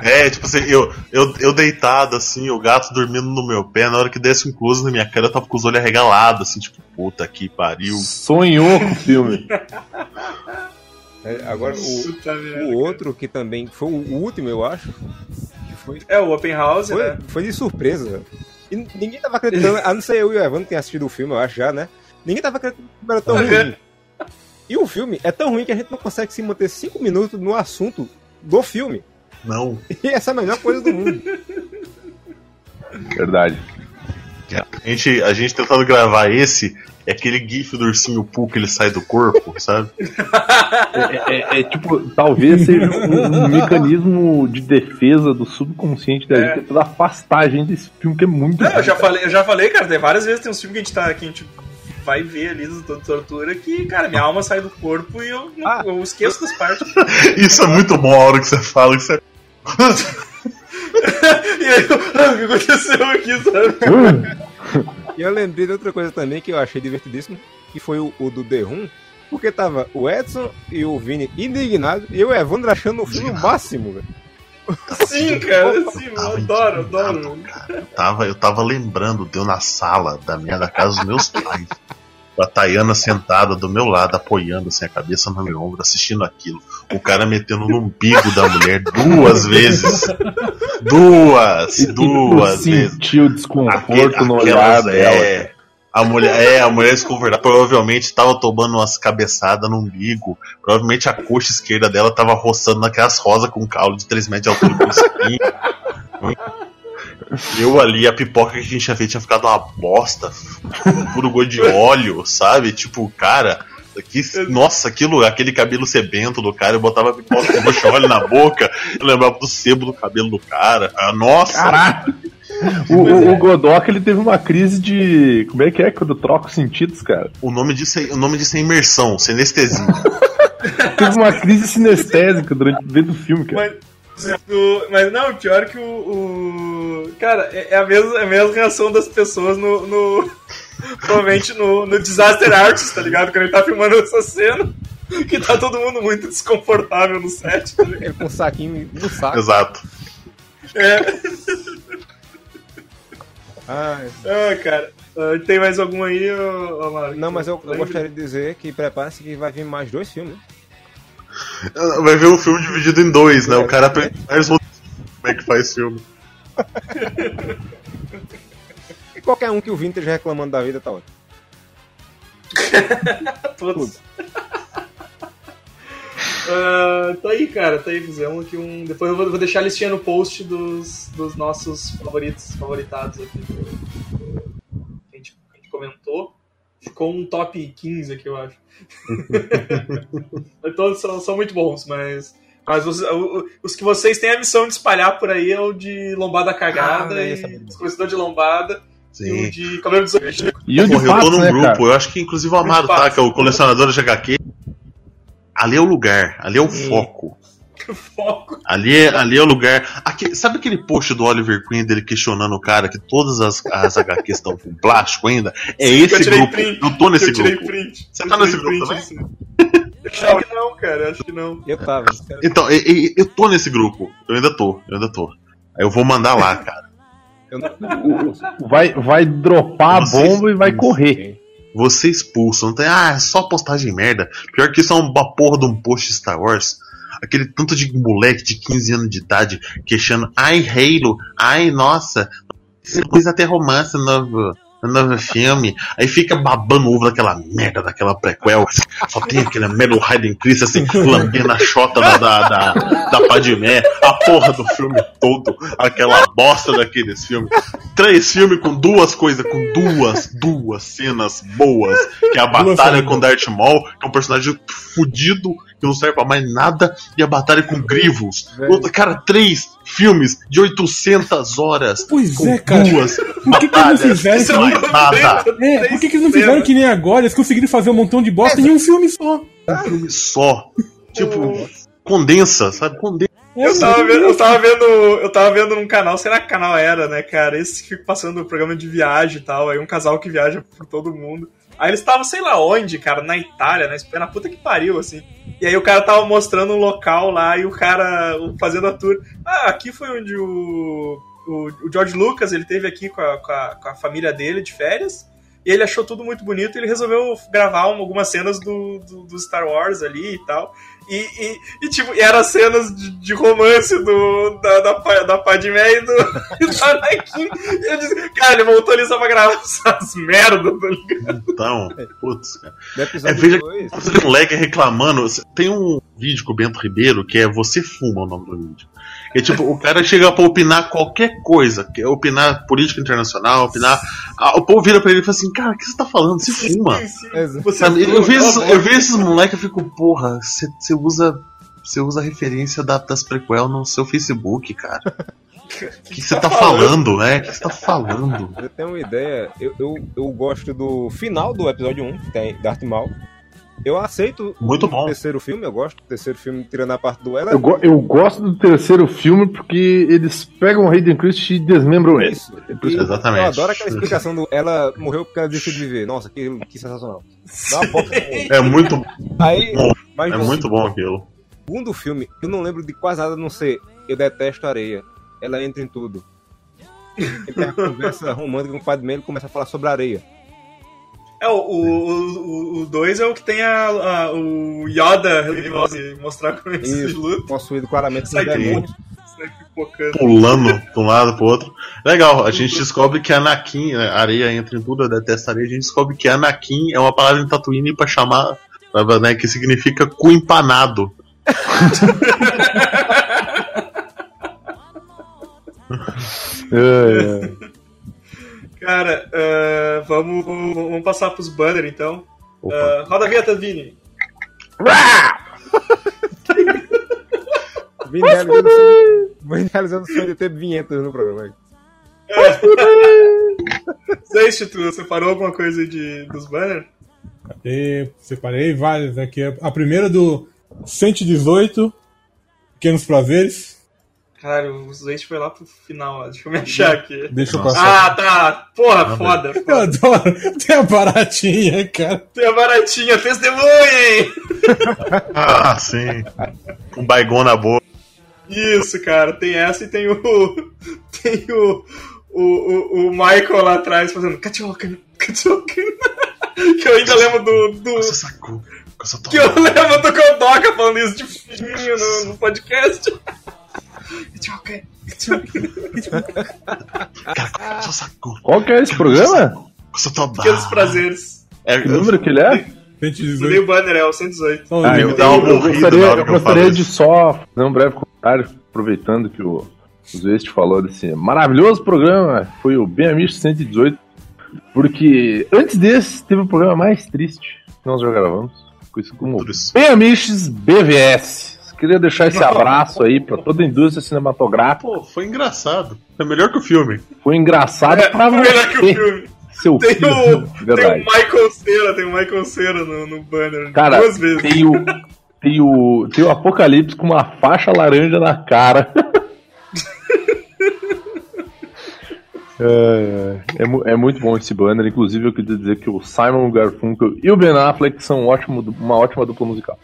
É, tipo assim, eu, eu, eu deitado, assim, o gato dormindo no meu pé, na hora que desse um close na minha cara, eu tava com os olhos arregalados, assim, tipo, puta que pariu. Sonhou com o filme. É, agora, o, merda. o outro que também foi o último, eu acho, que foi, É, o Open House, foi, né? foi de surpresa. E ninguém tava acreditando, a não ser eu e o Evandro que tem assistido o filme, eu acho já, né? Ninguém tava acreditando que era tão ruim. E o filme é tão ruim que a gente não consegue se manter cinco minutos no assunto do filme. Não. E essa é a melhor coisa do mundo. Verdade. A gente, a gente tentando gravar esse, é aquele gif do ursinho Poo que ele sai do corpo, sabe? É, é- é tipo, talvez seja um, um mecanismo de defesa do subconsciente da É. gente pra afastar a gente desse filme que é muito Não, eu já falei, eu já falei, cara, tem várias vezes tem uns filmes que a gente tá que a gente vai ver ali do do tortura que, cara, minha alma sai do corpo e eu, Ah. eu esqueço das partes. Isso é muito bom a hora que você fala isso é. e aí, eu, o que aconteceu aqui, sabe? E eu lembrei de outra coisa também que eu achei divertidíssimo, que foi o, o do The Room, porque tava o Edson e o Vini indignados e eu o Evandro achando o filme o máximo, velho. Sim, cara, sim, eu Tava adoro, adoro. cara. Eu tava, eu tava lembrando, deu na sala da minha da casa dos meus pais. Com a Tayana sentada do meu lado, apoiando assim, a cabeça no meu ombro, assistindo aquilo. O cara metendo no umbigo da mulher duas vezes. Duas, e- e duas vezes. sentiu desconforto Aquele- no olhar dela. É, a mulher, é, a mulher desconfortável. Provavelmente tava tomando umas cabeçadas no umbigo. Provavelmente a coxa esquerda dela tava roçando naquelas rosas com caule de 3 metros de altura. Eu ali, a pipoca que a gente tinha feito tinha ficado uma bosta. Puro gosto de óleo, sabe? Tipo, cara. Que, nossa, aquilo, aquele cabelo sebento do cara, eu botava a pipoca com óleo na boca, eu lembrava do sebo do cabelo do cara. Ah, nossa! Caralho! O, o, o Godok ele teve uma crise de. Como é que é quando troca os sentidos, cara? O nome disso é, o nome disso é imersão, sinestesia. Teve uma crise sinestésica durante dentro do filme, cara. Mas, o- mas não, o pior é que o. o- cara, é, é a mesma, é a mesma reação das pessoas no. no- provavelmente no, no Disaster Artist, tá ligado? Quando ele tá filmando essa cena. Que tá todo mundo muito desconfortável no set, tá? Ele com um saquinho no saco. Exato. É. Ai, Ah, cara. Ah, tem mais algum aí, ô, ô, Mário? não, mas eu, eu gostaria de dizer que prepare-se que vai vir mais dois filmes. Vai ver o filme dividido em dois, né? O cara aprende vários roteiros como é que faz filme. E qualquer um que o Vintage reclamando da vida tá ótimo. Todos. Ah, tá aí, cara, tá aí. Fizemos aqui um. Depois eu vou, vou deixar a listinha no post dos, dos nossos favoritos, favoritados aqui. do- do- que, a gente, que a gente comentou. Ficou um top 15 aqui, eu acho. Todos são, são muito bons, mas. Mas os, os que vocês têm a missão de espalhar por aí é o de lombada cagada Ah, e desconhecedor de lombada e Sim. o de cabelo. E o de Porra, eu tô fato, num né, grupo, cara? eu acho que inclusive o Amado tá, que é o colecionador de HQ. Ali é o lugar, ali é o foco. Foco. Ali é, ali é o lugar. Aqui, sabe aquele post do Oliver Queen dele questionando o cara que todas as, as HQs estão com plástico ainda? É eu esse tirei grupo. print. Eu tô nesse eu tirei grupo. print. Você Eu tá nesse grupo print, também? assim. Acho que não, cara. Acho que não. Eu tava. Então, eu, eu- eu tô nesse grupo. Eu ainda tô, eu ainda tô. Aí eu vou mandar lá, cara. Eu. Vai, vai dropar a Vocês- bomba e vai correr. Você expulsa, não tem. Ah, é só postagem merda. Pior que isso é uma porra de um post Star Wars. Aquele tanto de moleque de 15 anos de idade queixando, ai, Halo, ai, nossa, coisa até romance no novo, no novo filme. Aí fica babando ovo daquela merda, daquela prequel. Só tem aquele merda do Hayden Chris assim, lambendo a chota da, da, da, da Padmé, a porra do filme todo, aquela bosta daqueles filmes. Três filmes com duas coisas, com duas, duas cenas boas, que é a batalha com Darth Maul, que é um personagem fudido, que não serve pra mais nada, e a batalha com Grievous. Velho. Outra- Cara, três filmes de 800 horas. Pois com é, cara. duas Por que, que eles não fizeram que é nem... mais nada. É, por que, que eles não fizeram que nem agora? Eles conseguiram fazer um montão de bosta em um filme só. Um filme só. Tipo, condensa, sabe? Condensa. É, Eu tava, vendo, eu tava vendo. Eu tava vendo num canal, será que canal era, né, cara? Esse que fica passando o programa de viagem e tal. Aí um casal que viaja por todo mundo. Aí eles estavam, sei lá onde, cara, na Itália, na Espanha, na puta que pariu, assim. E aí o cara tava mostrando um local lá e o cara fazendo a tour. Ah, aqui foi onde o. O, o George Lucas, ele teve aqui com a, com, a, com a família dele de férias. E ele achou tudo muito bonito e ele resolveu gravar uma- algumas cenas do, do, do Star Wars ali e tal. E, e, e, tipo, e eram cenas de, de romance do, da, da, da Padmé e do, do Anakin. E eu disse, cara, ele voltou ali só pra gravar essas merdas, tá ligado? Então, putz, cara. É, veja- 2. Esse moleque reclamando. Tem um vídeo com o Bento Ribeiro que é Você Fuma o nome do vídeo. É tipo, o cara chega pra opinar qualquer coisa, que é opinar política internacional, opinar. Ah, o povo vira pra ele e fala assim, cara, o que você tá falando? Você fuma. Você eu, vejo, esses- eu esses moleques e fico, porra, você você usa. Você usa a referência da- das prequel no seu Facebook, cara. O que você tá falando, né? O que você tá falando? Eu tenho uma ideia, eu, eu, eu gosto do final do episódio 1, que tem Darth Maul. Eu aceito Muito o bom. terceiro filme, eu gosto do terceiro filme, tirando a parte do ela. Eu, go- eu gosto do terceiro filme porque eles pegam o Hayden Christie e desmembram ele. Isso. E- Exatamente. Eu adoro aquela explicação do ela morreu porque ela decidiu viver. Nossa, que, que sensacional. Dá uma boca. É muito, Aí, Bom, mas é muito bom aquilo. segundo filme, eu não lembro de quase nada a não ser eu detesto areia. Ela entra em tudo. Ele tem uma conversa romântica com o pai dele e começa a falar sobre areia. É, o 2 o, o dois é o que tem a, a- o Yoda religioso e mostrar como ele se Isso. luta, Possuído claramente por demônios. pipocando. Pulando de um lado pro outro. Legal, a gente descobre que Anakin, né, areia entra em tudo, eu detesto areia, a gente descobre que Anakin é uma palavra em Tatooine pra chamar, né, que significa cu empanado. É, é. Cara, ah, vamos, vamos, vamos passar pros banner então. Ah, roda a vinheta, Vini. Vim realizando Vim realizando o sonho de ter vinhetas no programa. Tu você separou alguma coisa de, dos banners? E separei várias aqui. A primeira do 118, Pequenos Prazeres. Caralho, o Zweit foi lá pro final, ó. deixa eu me achar aqui. Deixa eu passar. Ah, tá. Porra, foda. Eu foda. adoro. Tem a baratinha, cara. Tem a baratinha, testemunhem! Ah, sim. Com baigão na boca. Isso, cara, tem essa e tem o. Tem o. O, o, o Michael lá atrás fazendo Kachoken, Kachoken. Que eu ainda lembro do. do Nossa, sacou. Que eu lembro do Kodoka falando isso de no, no podcast. It's okay. It's okay. Cara, só sacou. Qual que é esse programa? Pequenos prazeres. É, Que número que ele é? 118. Dei o banner, é o 118. Só Ah, eu, eu morrida gostaria, eu eu gostaria de só fazer um breve comentário, aproveitando que o, o Zwest falou desse maravilhoso programa, foi o Bem Amigo 118, porque antes desse teve o programa mais triste que nós já gravamos, conhecido como. Bem Amiches BVS. Queria deixar esse abraço aí pra toda a indústria cinematográfica. Pô, foi engraçado. Foi melhor que o filme. Foi engraçado É, pra melhor que o você, filme. seu Tem filho. o, tem o Verdade. Michael Cera, tem o Michael Cera no, no banner. Cara, duas vezes. tem o, tem o, tem o Apocalipse com uma faixa laranja na cara. É, é, mu- é muito bom esse banner. Inclusive, eu queria dizer que o Simon Garfunkel e o Ben Affleck são um ótimo, uma ótima dupla musical.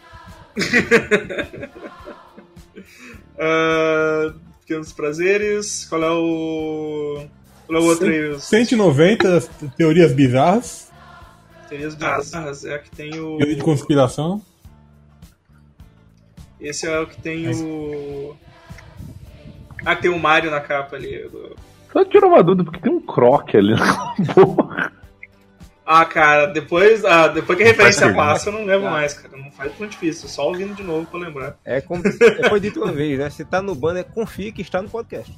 Ah, pequenos prazeres. Qual é o. Qual é o outro aí? Os 190 teorias bizarras. teorias bizarras. É a que tem o. Teoria de conspiração. Esse é o que tem o. Ah, tem o Mario na capa ali. do- Só tirar uma dúvida, porque tem um croque ali na porra. Ah, cara, depois, ah, depois que a referência passa, eu não lembro mais, cara. Não faz tão difícil, só ouvindo de novo pra lembrar. É como é, foi dito uma vez, né? Se tá no banner, confie que está no podcast.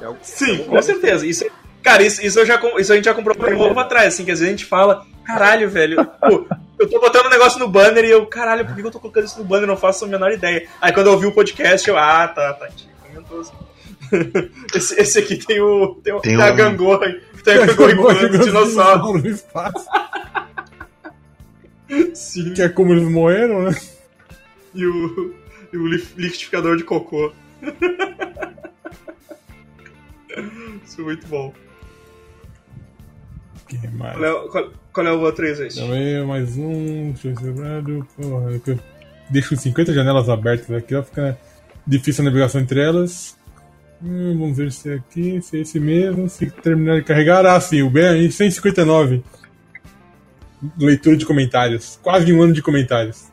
É o- Sim, com certeza. Isso, cara, isso, isso, eu já, isso a gente já comprou um novo atrás, assim, que às vezes a gente fala, caralho, velho, pô, eu tô botando um negócio no banner e eu, caralho, por que eu tô colocando isso no banner? Eu não faço a menor ideia. Aí quando eu ouvi o podcast, eu, ah, tá, tá, comentou assim. Esse, esse aqui tem o. Tem, o, Tem tem a um- a gangorra empurrando o dinossauro. no espaço. Sim. Que é como eles morreram, né? E o, e o liquidificador de cocô. Isso é muito bom. Que mais? Qual é, o- qual, qual é o outro aí, gente? Também mais um. Deixa eu lembrado. Porra, é que eu deixo 50 janelas abertas aqui, ó. Fica difícil a navegação entre elas. Hum, vamos ver se é aqui, se é esse mesmo. Se terminar de carregar. Ah, sim, o BM 159. Leitura de comentários. Quase um ano de comentários.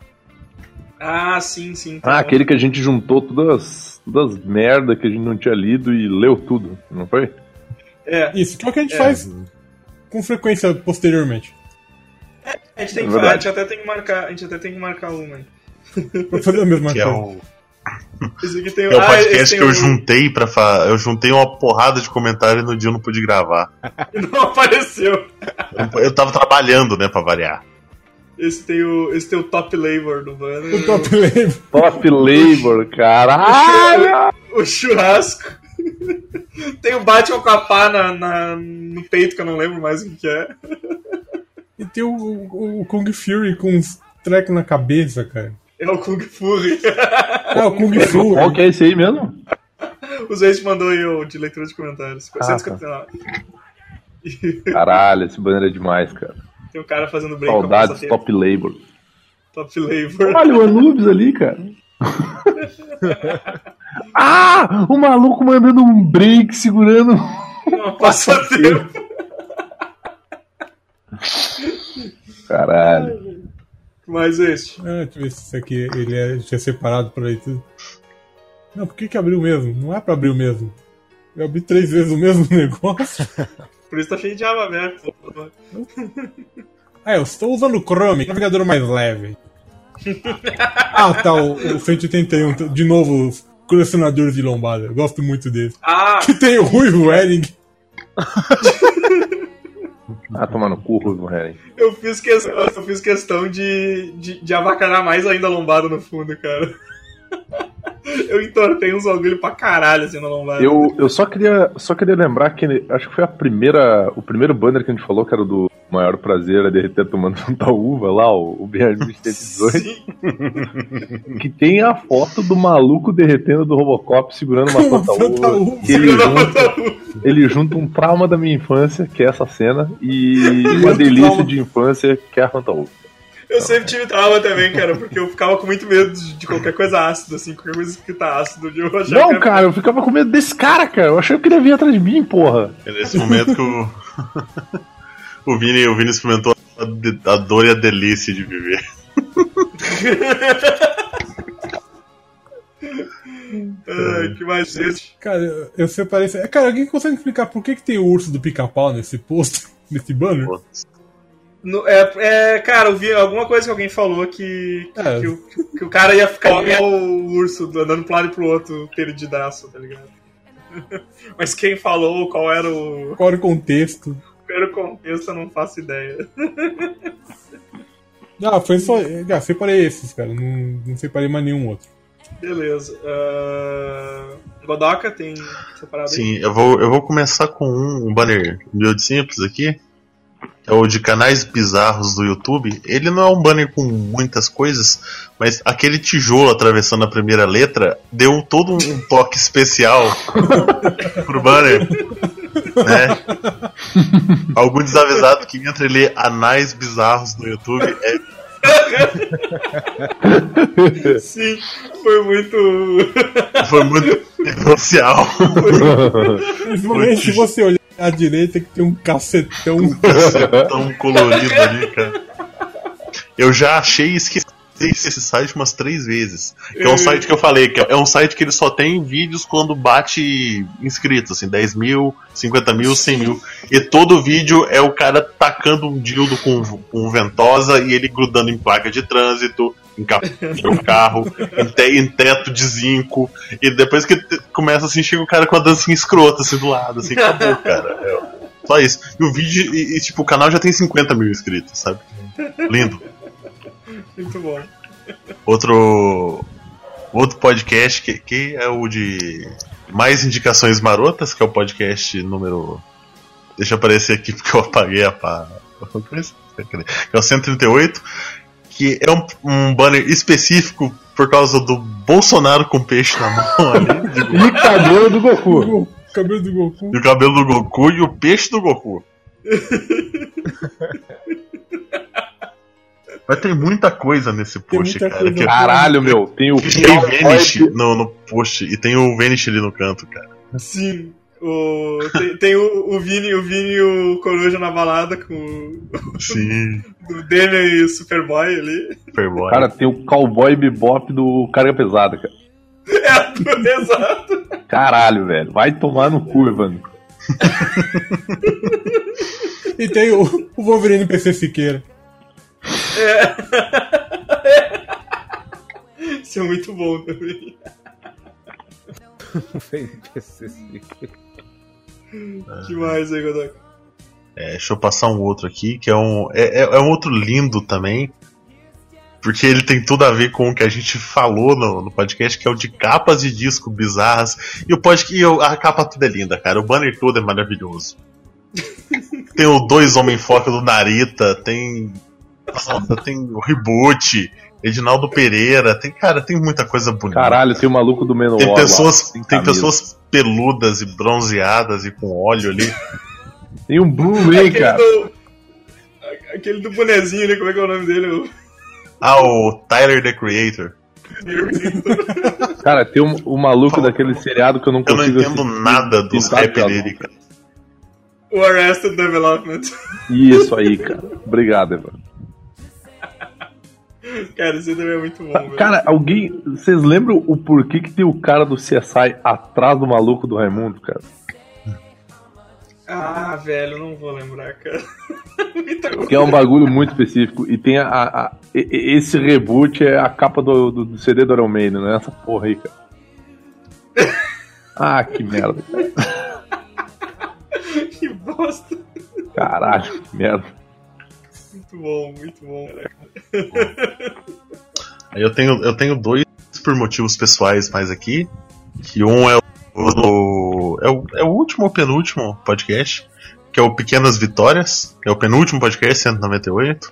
Ah, sim, sim. tá Ah, bom. aquele que a gente juntou todas, todas as merda que a gente não tinha lido e leu tudo, não foi? É, Isso, que é o que a gente É. faz com frequência posteriormente. a gente tem É que falar, a gente até tem que marcar, a gente até tem que marcar uma. hein. Pra fazer a mesma Que é coisa. o, Esse aqui tem é o ah, podcast esse que eu o- juntei para fa... Eu juntei uma porrada de comentários e no dia eu não pude gravar. Não apareceu. Eu, eu tava trabalhando, né, pra variar. Esse tem o, esse tem o top labor do banner. O top label. Top Labor, caralho! O churrasco. tem o Batman com a pá na, na- no peito, que eu não lembro mais o que que é. E tem o, o- o Kung Fury com uns trecos na cabeça, cara. É o Kung Fury. Ah, o Kung Fu. Qual que é esse aí mesmo? o Zé mandou aí o de leitura de comentários. Ah, 159. E Caralho, esse banner é demais, cara. tem um cara fazendo break com a Saudades. Top Labor. Top labor. Olha o Anubis ali, cara. ah! O maluco mandando um break segurando. Uma passatempo. Caralho. Mas este. Ah, deixa eu ver se isso aqui ele é, tinha separado pra leitura. Não, por que, que abriu mesmo? Não é pra abrir o mesmo. Eu abri três vezes o mesmo negócio. Por isso tá cheio de aba aberta. Ah, eu estou usando o Chrome, navegador mais leve. ah, tá, o, o 181. De novo, os colecionadores de lombada. Eu gosto muito desse. Ah, Que tem o Ruivo Wedding. Ah, tomar no cu, Ruivo eu fiz questão, eu fiz questão de, de, de mais ainda a lombada no fundo, cara. Eu entortei uns bagulho pra caralho assim na lombada. Eu, eu só queria só queria lembrar que acho que foi a primeira o primeiro banner que a gente falou que era do maior prazer é derreter tomando tanta uva lá o, o BR 18 Sim, que tem a foto do maluco derretendo do Robocop segurando uma fanta uva. Ele junta, ele junta um trauma da minha infância que é essa cena e uma delícia de infância que é a fanta uva. Eu sempre tive trauma também, cara, porque eu ficava com muito medo de, de qualquer coisa ácida, assim, qualquer coisa que tá ácido. Eu achava que Não, era- cara, eu ficava com medo desse cara, cara. Eu achei que ele ia vir atrás de mim, porra. É nesse momento que o. o, Vini, o Vini experimentou a, de- a dor e a delícia de viver. Ai, que mais esse? Cara, eu- eu separei. esse- Cara, alguém consegue explicar por que, que tem o urso do pica-pau nesse post, nesse banner? Putz. No- é, é, cara, eu vi alguma coisa que alguém falou que, que, É. que o, que o cara ia ficar igual o urso, andando pro lado e pro outro, perdidaço, tá ligado? Mas quem falou, qual era o, Qual era o contexto? qual era o contexto, eu não faço ideia. Ah, foi só. Ah, separei esses, cara. Não, não separei mais nenhum outro. Beleza. Uh, Godoka tem separado aí? Sim, eu vou, eu vou começar com um, um banner meu de simples aqui. É o de canais bizarros do YouTube. Ele não é um banner com muitas coisas, mas aquele tijolo atravessando a primeira letra deu todo um toque especial pro banner. Né? Algum desavisado que entra e lê anais bizarros do YouTube é Sim, foi muito. Foi muito especial. Principalmente se você olhar à direita que tem um cacetão. tão colorido ali, cara. Eu já achei e esqueci esse site umas três vezes. É um site que eu falei, que é um site que ele só tem vídeos quando bate inscritos, assim, 10 mil, 50 mil, 100 mil. E todo vídeo é o cara tacando um dildo com, com ventosa e ele grudando em placa de trânsito, em de carro, em, em teto de zinco. E depois que começa assim, chega o cara com a dancinha escrota assim do lado, assim, acabou, cara. É, só isso. E o vídeo, e, e, tipo, o canal já tem 50 mil inscritos, sabe? Lindo. Muito bom. Outro. Outro podcast que, que é o de Mais Indicações Marotas, que é o podcast número. Deixa eu aparecer aqui porque eu apaguei a pá. É o 138. Que é um, um banner específico por causa do Bolsonaro com peixe na mão ali. E cabelo do Goku. Cabelo do Goku. E o cabelo do Goku e o peixe do Goku. Mas tem muita coisa nesse post, cara. coisa. Que Caralho, meu. Tem o tem o Vanish no, no post e tem o Vanish ali no canto, cara. Sim. O, tem tem o, o Vini, o Vini e o Coruja na balada com o, Sim, o Damian e o Superboy ali. Superboy. Cara, tem o cowboy bebop do Carga Pesada, cara. É, exato. Caralho, velho. Vai tomar no cu, Evandro. E tem o, o Wolverine PC Siqueira. Isso é muito bom também. Que mais aí, Godok? É, deixa eu passar um outro aqui, que é um. É, é- é um outro lindo também. Porque ele tem tudo a ver com o que a gente falou no, no podcast, que é o de capas de disco bizarras. E o podcast, e o- a capa toda é linda, cara. O banner todo é maravilhoso. tem o Dois Homem Foca do Narita, tem. Nossa, tem o Reboot, Edinaldo Pereira, tem, cara, tem muita coisa bonita. Caralho, tem o maluco do Menor. Tem lá, pessoas, sem tem camisa. pessoas peludas e bronzeadas e com óleo ali. Tem um Blue Ray, Aquele cara. do. Aquele do bonezinho ali, como é que é o nome dele? Ah, o Tyler the Creator. Cara, tem um, o maluco daquele seriado que eu não Eu não consigo entendo assistir. nada dos rap dele, cara. O Arrested Development. Isso aí, cara. Obrigado, Evandro. Cara, esse também é muito bom, velho. Cara, alguém. Vocês lembram o porquê que tem o cara do CSI atrás do maluco do Raimundo, cara? Ah, velho, não vou lembrar, cara. Muita coisa. Que é um bagulho muito específico. E tem a. a- a- esse reboot é a capa do, do, do CD do Iron Maiden, né? Essa porra aí, cara. Ah, que merda. Que bosta. Caralho, que merda. Muito bom, muito bom. Aí eu tenho, eu tenho dois por motivos pessoais mais aqui. Que um é o, é o, é o último ou penúltimo podcast, que é o Pequenas Vitórias, que é o penúltimo podcast, 198,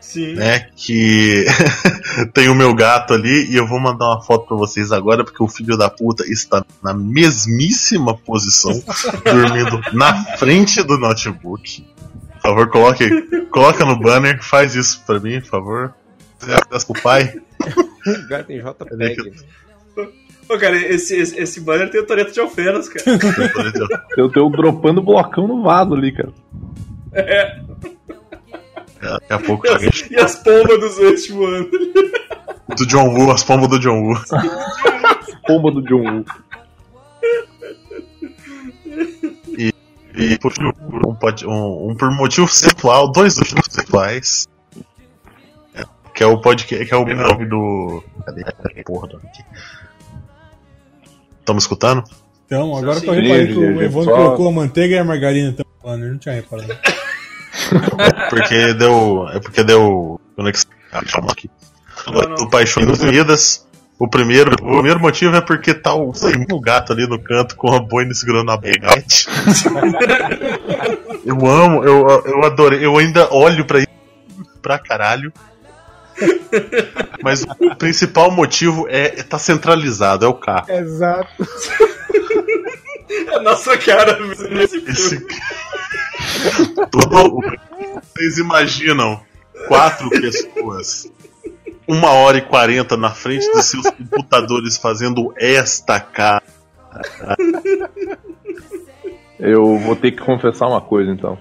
Sim. né? Que tem o meu gato ali e eu vou mandar uma foto pra vocês agora, porque o filho da puta está na mesmíssima posição, dormindo na frente do notebook. Por favor, coloque, coloca no banner, faz isso pra mim, por favor. Graças pro pai. JPEG. Pô, cara, esse, esse, esse banner tem o Toreto de Alfenas, cara. Eu tô dropando blocão no vaso ali, cara. É. Daqui a pouco E as, e as pombas dos West voando. do John Woo, as pombas do John Woo. combo do John Woo. E por um, um, um por motivo sexual, dois motivos sexuais. Que é o podcast, que é o nome do. Cadê? Porra, do aqui. Estão me escutando? Então, agora que eu Sim, reparei que sim, o Evandro só- colocou a manteiga e a margarina também falando, eu não tinha reparado. Porque deu. É porque deu. Conexão aqui. Não, não. Do Paixões Unidas. O primeiro, o primeiro motivo é porque tá o, o gato ali no canto com a boina segurando a baguete. eu amo, eu, eu adorei. Eu ainda olho pra isso pra caralho. Mas o principal motivo é, é tá centralizado, é o carro. Exato. É a nossa cara nesse. Esse... Todo... Vocês imaginam quatro pessoas, uma hora e quarenta na frente dos seus computadores fazendo esta cara. Eu vou ter que confessar uma coisa então.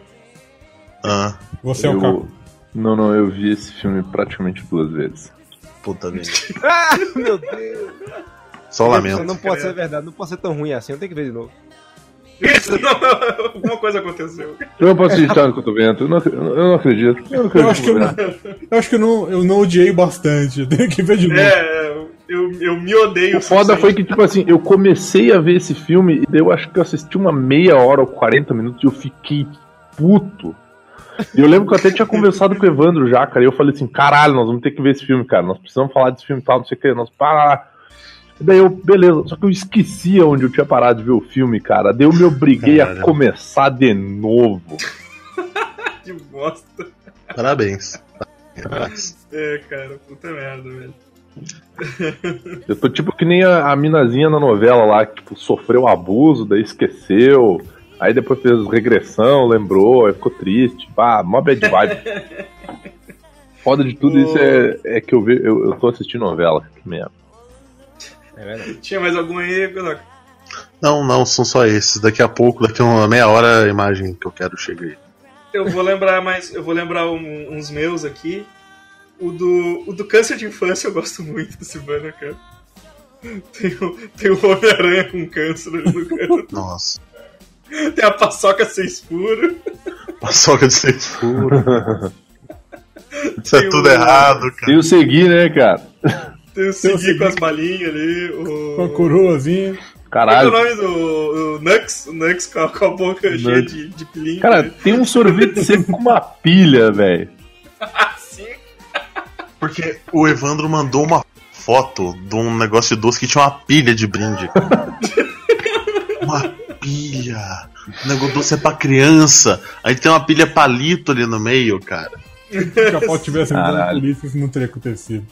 Ah, Você é o eu... Caco. Não, não, eu vi esse filme praticamente duas vezes. puta vida. Ah, meu Deus. Só lamento. Não pode ser verdade, não pode ser tão ruim assim, eu tenho que ver de novo. Isso, não, alguma coisa aconteceu. Eu não posso acreditar no que eu não, eu não acredito. Eu não acredito. Eu acho que eu, não- eu acho que eu não, eu não odiei bastante. Eu tenho que ver de novo. É, eu, eu me odeio. O foda foi que, tipo assim, eu comecei a ver esse filme e eu acho que eu assisti uma meia hora ou 40 minutos e eu fiquei puto. E eu lembro que eu até tinha conversado com o Evandro já, cara, e eu falei assim, caralho, nós vamos ter que ver esse filme, cara, nós precisamos falar desse filme e tal, não sei o que, nós para. E daí eu, beleza, só que eu esqueci onde eu tinha parado de ver o filme, cara. Daí eu me obriguei a Caralho. começar de novo. Que bosta. Parabéns. Parabéns. É, cara, puta merda, velho. Eu tô tipo que nem a, a minazinha na novela lá, que tipo, sofreu abuso, daí esqueceu. Aí depois fez regressão, lembrou, aí ficou triste. Pá, mó bad vibe. Foda de tudo isso é, é que eu, ve, eu, eu tô assistindo novela. Que merda. É verdade. Tinha mais algum aí, Godoc? Não, não, são só esses. Daqui a pouco, daqui a uma meia hora, a imagem que eu quero chega aí. Eu vou lembrar mais, eu vou lembrar um- uns meus aqui. O do, o do câncer de infância eu gosto muito desse banner, cara. Tem o, tem o Homem-Aranha com câncer ali no canto. Nossa. Tem a paçoca seis furos. Paçoca de seis furos. Isso é Tem tudo o- errado, cara. Tem o seguir, né, cara? Tem o Segui com as balinhas ali. O... Com a coroazinha. Qual é o Caralho. nome do o Nux? O Nux com a, com a boca cheia de, de pilinha. Cara, tem um sorvete sempre com uma pilha, velho. assim. Porque o Evandro mandou uma foto de um negócio de doce que tinha uma pilha de brinde. cara. uma pilha. O negócio doce é pra criança. Aí tem uma pilha palito ali no meio, cara. Se a foto tivesse Caralho. polícia, isso não teria acontecido.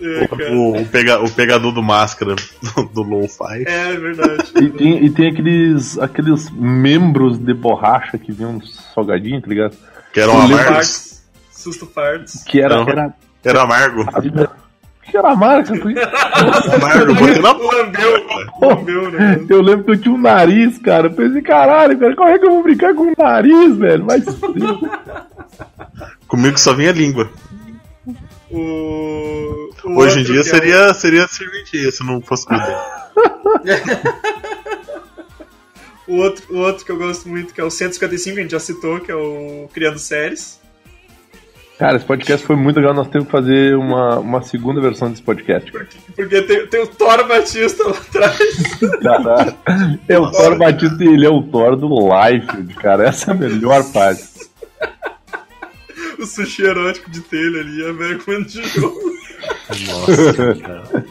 É. O, o pega- o pegador do máscara do, do Lo-Fi. É verdade. E tem, e tem aqueles, aqueles membros de borracha que vinham salgadinho, tá ligado? Que eram amargos. Susto farts. Que era. Não. era Era amargo. que era a? Amargo, eu botei na boca. Lambeu, lambeu, né? Eu lembro que eu tinha um nariz, cara. Eu pensei, caralho, cara, como é que eu vou brincar com o nariz, velho? Mas Comigo só vinha língua. O, o Hoje em dia é o- seria, seria serventia se não fosse cuidar. O outro, o outro que eu gosto muito, que é o 155, a gente já citou, que é o Criando Séries. Cara, esse podcast foi muito legal. Nós temos que fazer uma, uma segunda versão desse podcast. Porque, porque tem, tem o Thor Batista lá atrás. Caralho. É o Thor Batista e ele é o Thor do Life, cara. Essa é a melhor parte. O sushi erótico de telha ali, a velha comendo tijolo. Nossa, cara.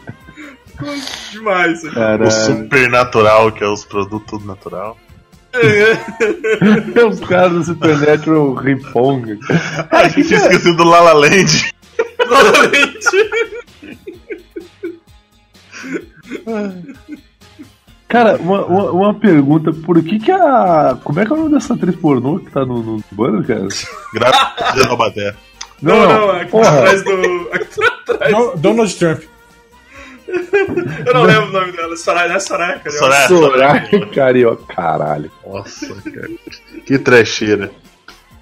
Demais. isso aqui. O supernatural, que é os produtos natural. Os caras do Supernatural Ripong. Ah, a gente tinha esquecido do Lala Land. Novamente. Cara, uma, uma, uma pergunta, por que que a... Como é que é o nome dessa atriz pornô que tá no, no banner, cara? Grávida de Taubaté. Não, não, aqui tá porra. atrás do. Aqui tá atrás. Do- Donald Trump. Eu não lembro o nome dela. Soraya, não é Soraya, cara. Soraya. Soraya Carioca, caralho. Nossa, cara. Que trecheira.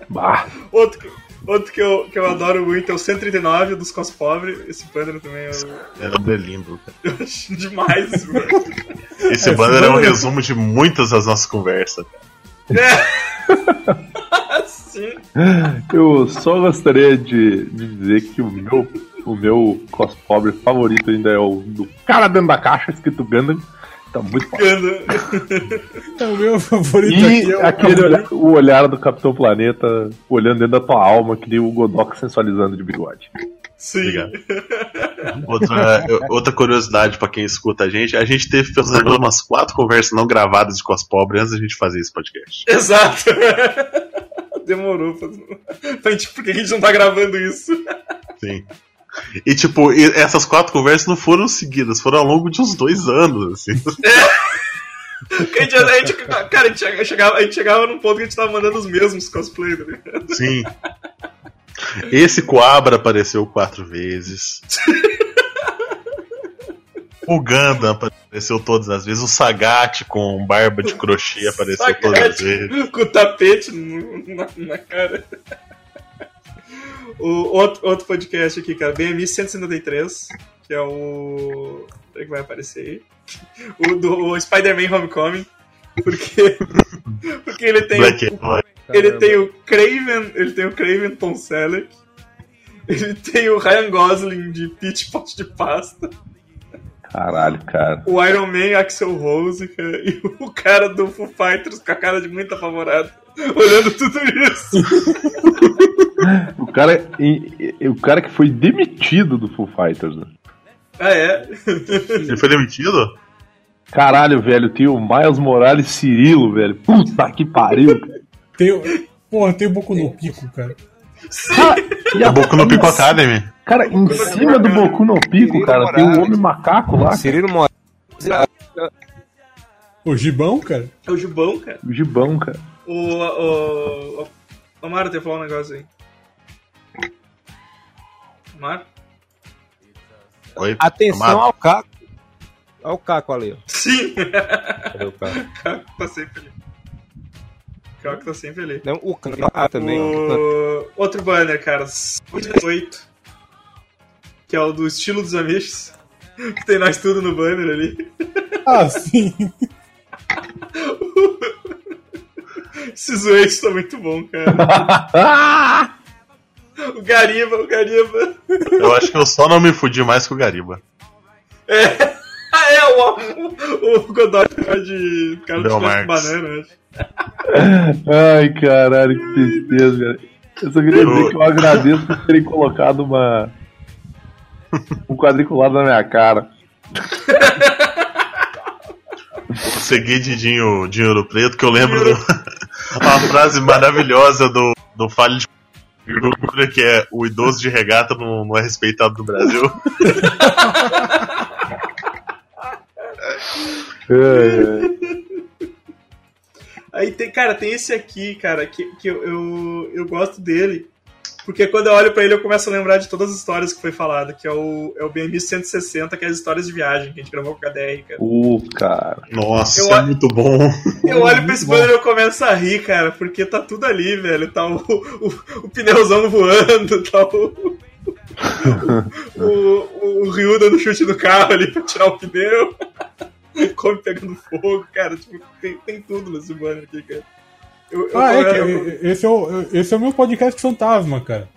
Bah. Outro, Outro que eu, que eu adoro muito é o 139 dos Cos Pobres. Esse banner também eu, Era lindo, cara. eu acho demais. esse banner. Esse banner é um resumo de muitas das nossas conversas. Sim. Eu só gostaria de, de dizer que o meu, o meu cos pobre favorito ainda é o do cara dentro da caixa, escrito Gundam. Tá muito foda. É o meu favorito E aqui. É o aquele olhar, o olhar do Capitão Planeta olhando dentro da tua alma, que nem o Godok sensualizando de bigode. Sim. Obrigado. Outra, outra curiosidade pra quem escuta a gente, a gente teve pelo menos umas quatro conversas não gravadas de cos pobre antes da gente fazer esse podcast. Exato. Demorou. Pra... pra gente, por que a gente não tá gravando isso? Sim. E tipo, essas quatro conversas não foram seguidas, foram ao longo de uns dois anos, assim. A gente, a gente- cara, a gente chega- chegava, a gente chegava num ponto que a gente tava mandando os mesmos cosplay, tá ligado? Sim. Esse Coabra apareceu quatro vezes. O Gundam apareceu todas as vezes. O Sagat com barba de crochê apareceu Sagat. todas as vezes. Com o tapete na, na cara. O outro, outro podcast aqui, cara, BMI 153, que é o. Peraí que vai aparecer aí. O do o Spider-Man Homecoming. Porque. Porque ele tem. Black o, White. ele tem o Craven. Ele tem o Craven Tom Selleck. Ele tem o Ryan Gosling de Peach Pot de Pasta. Caralho, cara. O Iron Man Axel Rose, cara, e o cara do Foo Fighters com a cara de muito apavorado, olhando tudo isso. O cara, o cara que foi demitido do Foo Fighters, né? Ah, é? Ele foi demitido? Caralho, velho, tem o Miles Morales Cirilo, velho. Puta que pariu. Tem, o- porra, tem o Boku no Pico, cara. Cara, e a Boku no Pico Academy. Cara, em cima do Boku no Pico, cara, tem o Homem Macaco lá, Cirilo Moraes. O Gibão, cara. É o Gibão, cara. o Gibão, cara. O. O. o Amaro, tem que falar um negócio aí. Amaro? Oi, Atenção Amado. ao Caco. Olha o Caco ali, ó. Sim! Cadê o Caco? Caco tá sempre ali. Caco tá sempre ali. Não, o Caco ah, também. O... Outro banner, cara. 8, que é o do estilo dos amigos. Que tem nós tudo no banner ali. Ah, sim. Esses dois estão muito bom, cara. O Gariba, o Gariba. Eu acho que eu só não me fudi mais que o Gariba. É, é o, o Godoy de cara de Del com banana, acho. Ai, caralho, que tristeza, cara. Eu só queria dizer que eu agradeço por terem colocado uma. um quadriculado na minha cara. Segui de Dinho, Dinho Ouro Preto, que eu lembro do, uma frase maravilhosa do, do Falho de Gordura, que é o idoso de regata não, não é respeitado no Brasil. Aí tem, cara, tem esse aqui, cara, que, que eu, eu, eu gosto dele. Porque quando eu olho pra ele, eu começo a lembrar de todas as histórias que foi falado, que é o, é o BMI 160, que é as histórias de viagem que a gente gravou com o KDR, cara. Uh, cara. Nossa, Eu é a- muito bom. Eu olho pra esse banner e eu começo a rir, cara, porque tá tudo ali, velho. Tá o, o, o pneuzão voando, tá o. O, o, o Ryu dando chute no carro ali pra tirar o pneu. Come pegando fogo, cara. Tipo, tem, tem tudo nesse banner aqui, cara. Eu, eu- Ah, é, que, eu- esse, é o, esse é o meu podcast fantasma, cara.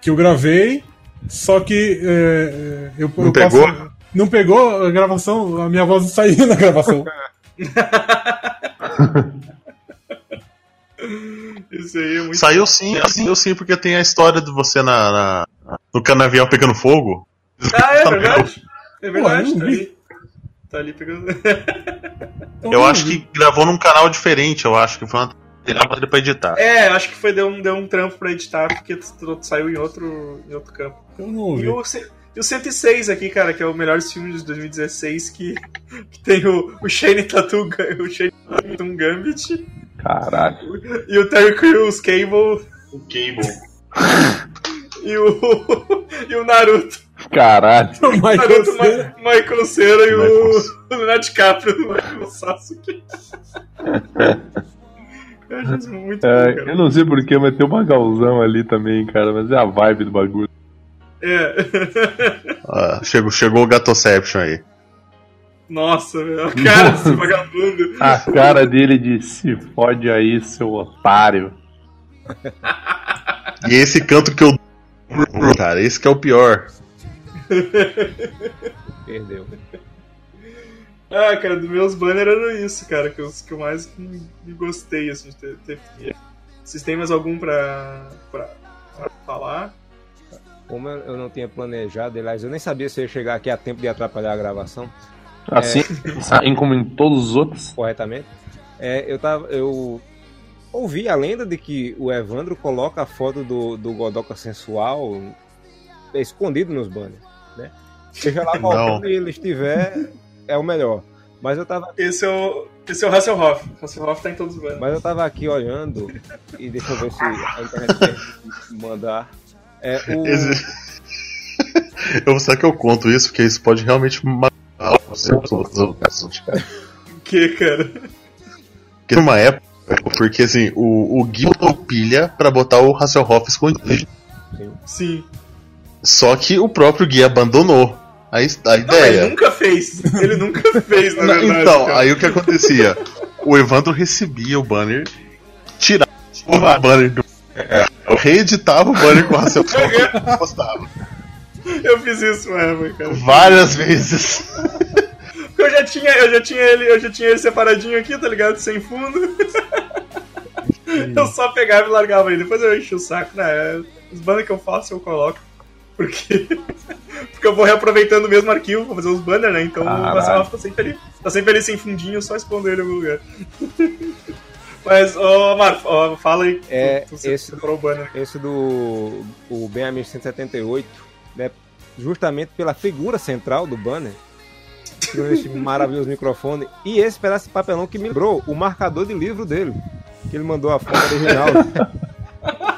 Que eu gravei, só que é, é, eu, Não eu pegou? não pegou a gravação, a minha voz não saiu na gravação. Isso aí é muito. Saiu sim, saiu sim, porque tem a história de você na, na- no canavial pegando fogo. Ah, é verdade. É verdade, não tá. Tá ali pegando. Eu acho que gravou num canal diferente, eu acho que foi uma trilha pra editar. É, acho que foi deu um, deu um trampo pra editar, porque saiu em outro, em outro campo. Eu não E ouvi. o, ce- e o 106 aqui, cara, que é o melhor filme de 2016, que, que tem o, o Shane Ga- o Shane Tatum Gambit Caralho. e o Terry Crews Cable O Cable. e o, e o Naruto. Caralho. O Michael Cera. Ma Michael Cera e Michael o, o Leonardo DiCaprio, o Sasuke. Eu acho isso muito É, bom, cara. eu não sei porquê, mas tem uma galzão ali também, cara. Mas é a vibe do bagulho. É. Ah, chegou, chegou o Gatoception aí. Nossa, velho. A cara desse vagabundo. A cara dele de se fode aí, seu otário. E esse canto que eu. Cara, esse que é o pior. Perdeu. Ah, cara, dos meus banners era isso, cara, que eu, que eu mais me, gostei, assim, de ter, ter feito. Vocês têm mais algum pra, pra, pra falar? Como eu não tinha planejado, aliás, eu nem sabia se eu ia chegar aqui a tempo de atrapalhar a gravação Assim, assim como em todos os outros. corretamente. É, eu tava. Eu ouvi a lenda de que o Evandro coloca a foto do, do Godoka sensual escondido nos banners, né? Seja lá qual Não. ele estiver, é o melhor. Mas eu tava, Esse é o, esse é o Hasselhoff. Hasselhoff tá em todos os banners. mas eu tava aqui olhando e deixa eu ver se a internet quer mandar. É, o, Esse- eu será que eu conto isso? Porque isso pode realmente matar você os outros cara. O que, cara? Porque numa época, porque assim, o, o Gui botou pilha pra botar o Hasselhoff escondido. Sim. Só que o próprio Gui abandonou a, a Não, ele ideia. nunca fez. Ele nunca fez, na verdade. então, cara. aí o que acontecia? O Evandro recebia o banner, tirava o banner do. Reeditava o banner com o e postava. Eu fiz isso mesmo, cara. Várias vezes. Porque eu já tinha, eu já tinha ele, eu já tinha ele separadinho aqui, tá ligado? Sem fundo. eu só pegava e largava ele. Depois eu enchi o saco, né? Os banners que eu faço eu coloco. Porque. Porque eu vou reaproveitando o mesmo arquivo pra fazer os banners, né? Então o Caralho. Marcelo tá sempre ali. Tá sempre ali sem fundinho, só expondo ele em algum lugar. Mas, ô Marco, ó, fala aí. É, tu, tu esse- o banner. esse do o Ben 178, né, justamente pela figura central do banner, com esse maravilhoso microfone, e esse pedaço de papelão que me lembrou o marcador de livro dele, que ele mandou a foto original.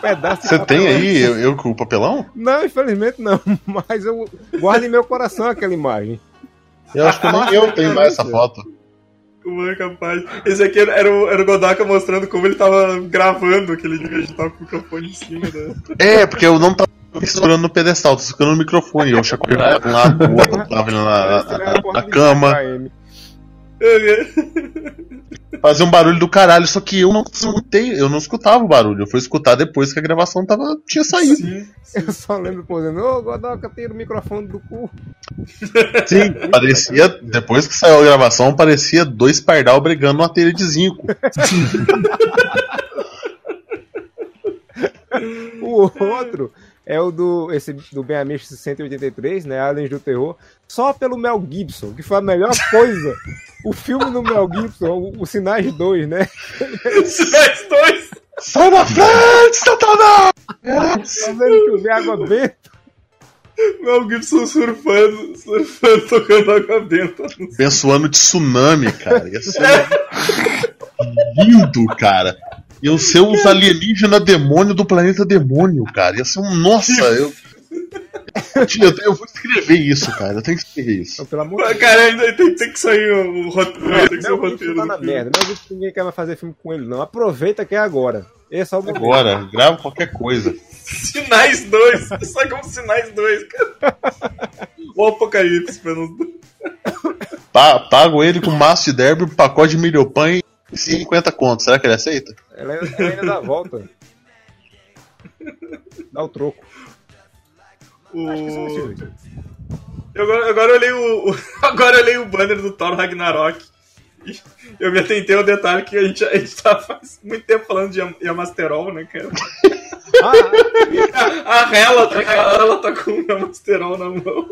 Pedaço de Você tem aí eu, eu com o papelão? Não, infelizmente não, mas eu guardo em meu coração aquela imagem. Eu acho que nem eu tenho mais essa foto. O mano é capaz. Esse aqui era o, era o Godaka mostrando como ele tava gravando aquele dia que a gente tava com o microfone em cima. Né? É, porque eu não tava segurando no pedestal, tô segurando no microfone. Eu chacoalhava um lado outro, tava na, na- na- na cama, fazia um barulho do caralho, só que eu não escutei, eu não escutava o barulho. Eu fui escutar depois que a gravação tava, tinha saído. Sim. Eu só lembro posando, ô Godoka, tira o microfone do cu. Sim, parecia, depois que saiu a gravação, parecia dois pardal brigando numa telha de zinco. O outro é o do, esse, do Ben Amish 183, né? Aliens do Terror, só pelo Mel Gibson, que foi a melhor coisa. O filme do Mel Gibson, o, o Sinais 2, né? Sinais dois! Sai da frente, Satanás! Tá vendo que o água benta? Mel Gibson surfando, surfando, tocando água benta. Abençoando tsunami, cara. Ia ser lindo, cara. Iam ser os alienígenas demônio do planeta demônio, cara. Ia ser um. Nossa, eu. Eu, eu vou escrever isso, cara. Eu tenho que escrever isso. Então, pelo amor de Deus. Cara, ainda tem, tem que sair o, o roteiro. Tem que ser o Mel roteiro. Tá na merda. Mel Gibson ninguém quer mais fazer filme com ele, não. Aproveita que é agora. Esse é o momento. Agora, grava qualquer coisa. Sinais 2. Só como Sinais 2, cara. O Apocalipse, não. Pa- pago ele com maço de derby, pacote de milho pão e 50 contos. Será que ele aceita? Ela, ela ainda dá a volta. Dá o troco. O... Acho que são esses dois. Eu agora, agora eu olhei o, agora eu olhei o banner do Thor Ragnarok. E eu me atentei ao detalhe que a gente, a gente tá faz muito tempo falando de Yam- Yamasterol, né, cara? Ah, A Hela tá, ela tá com o Yamasterol na mão.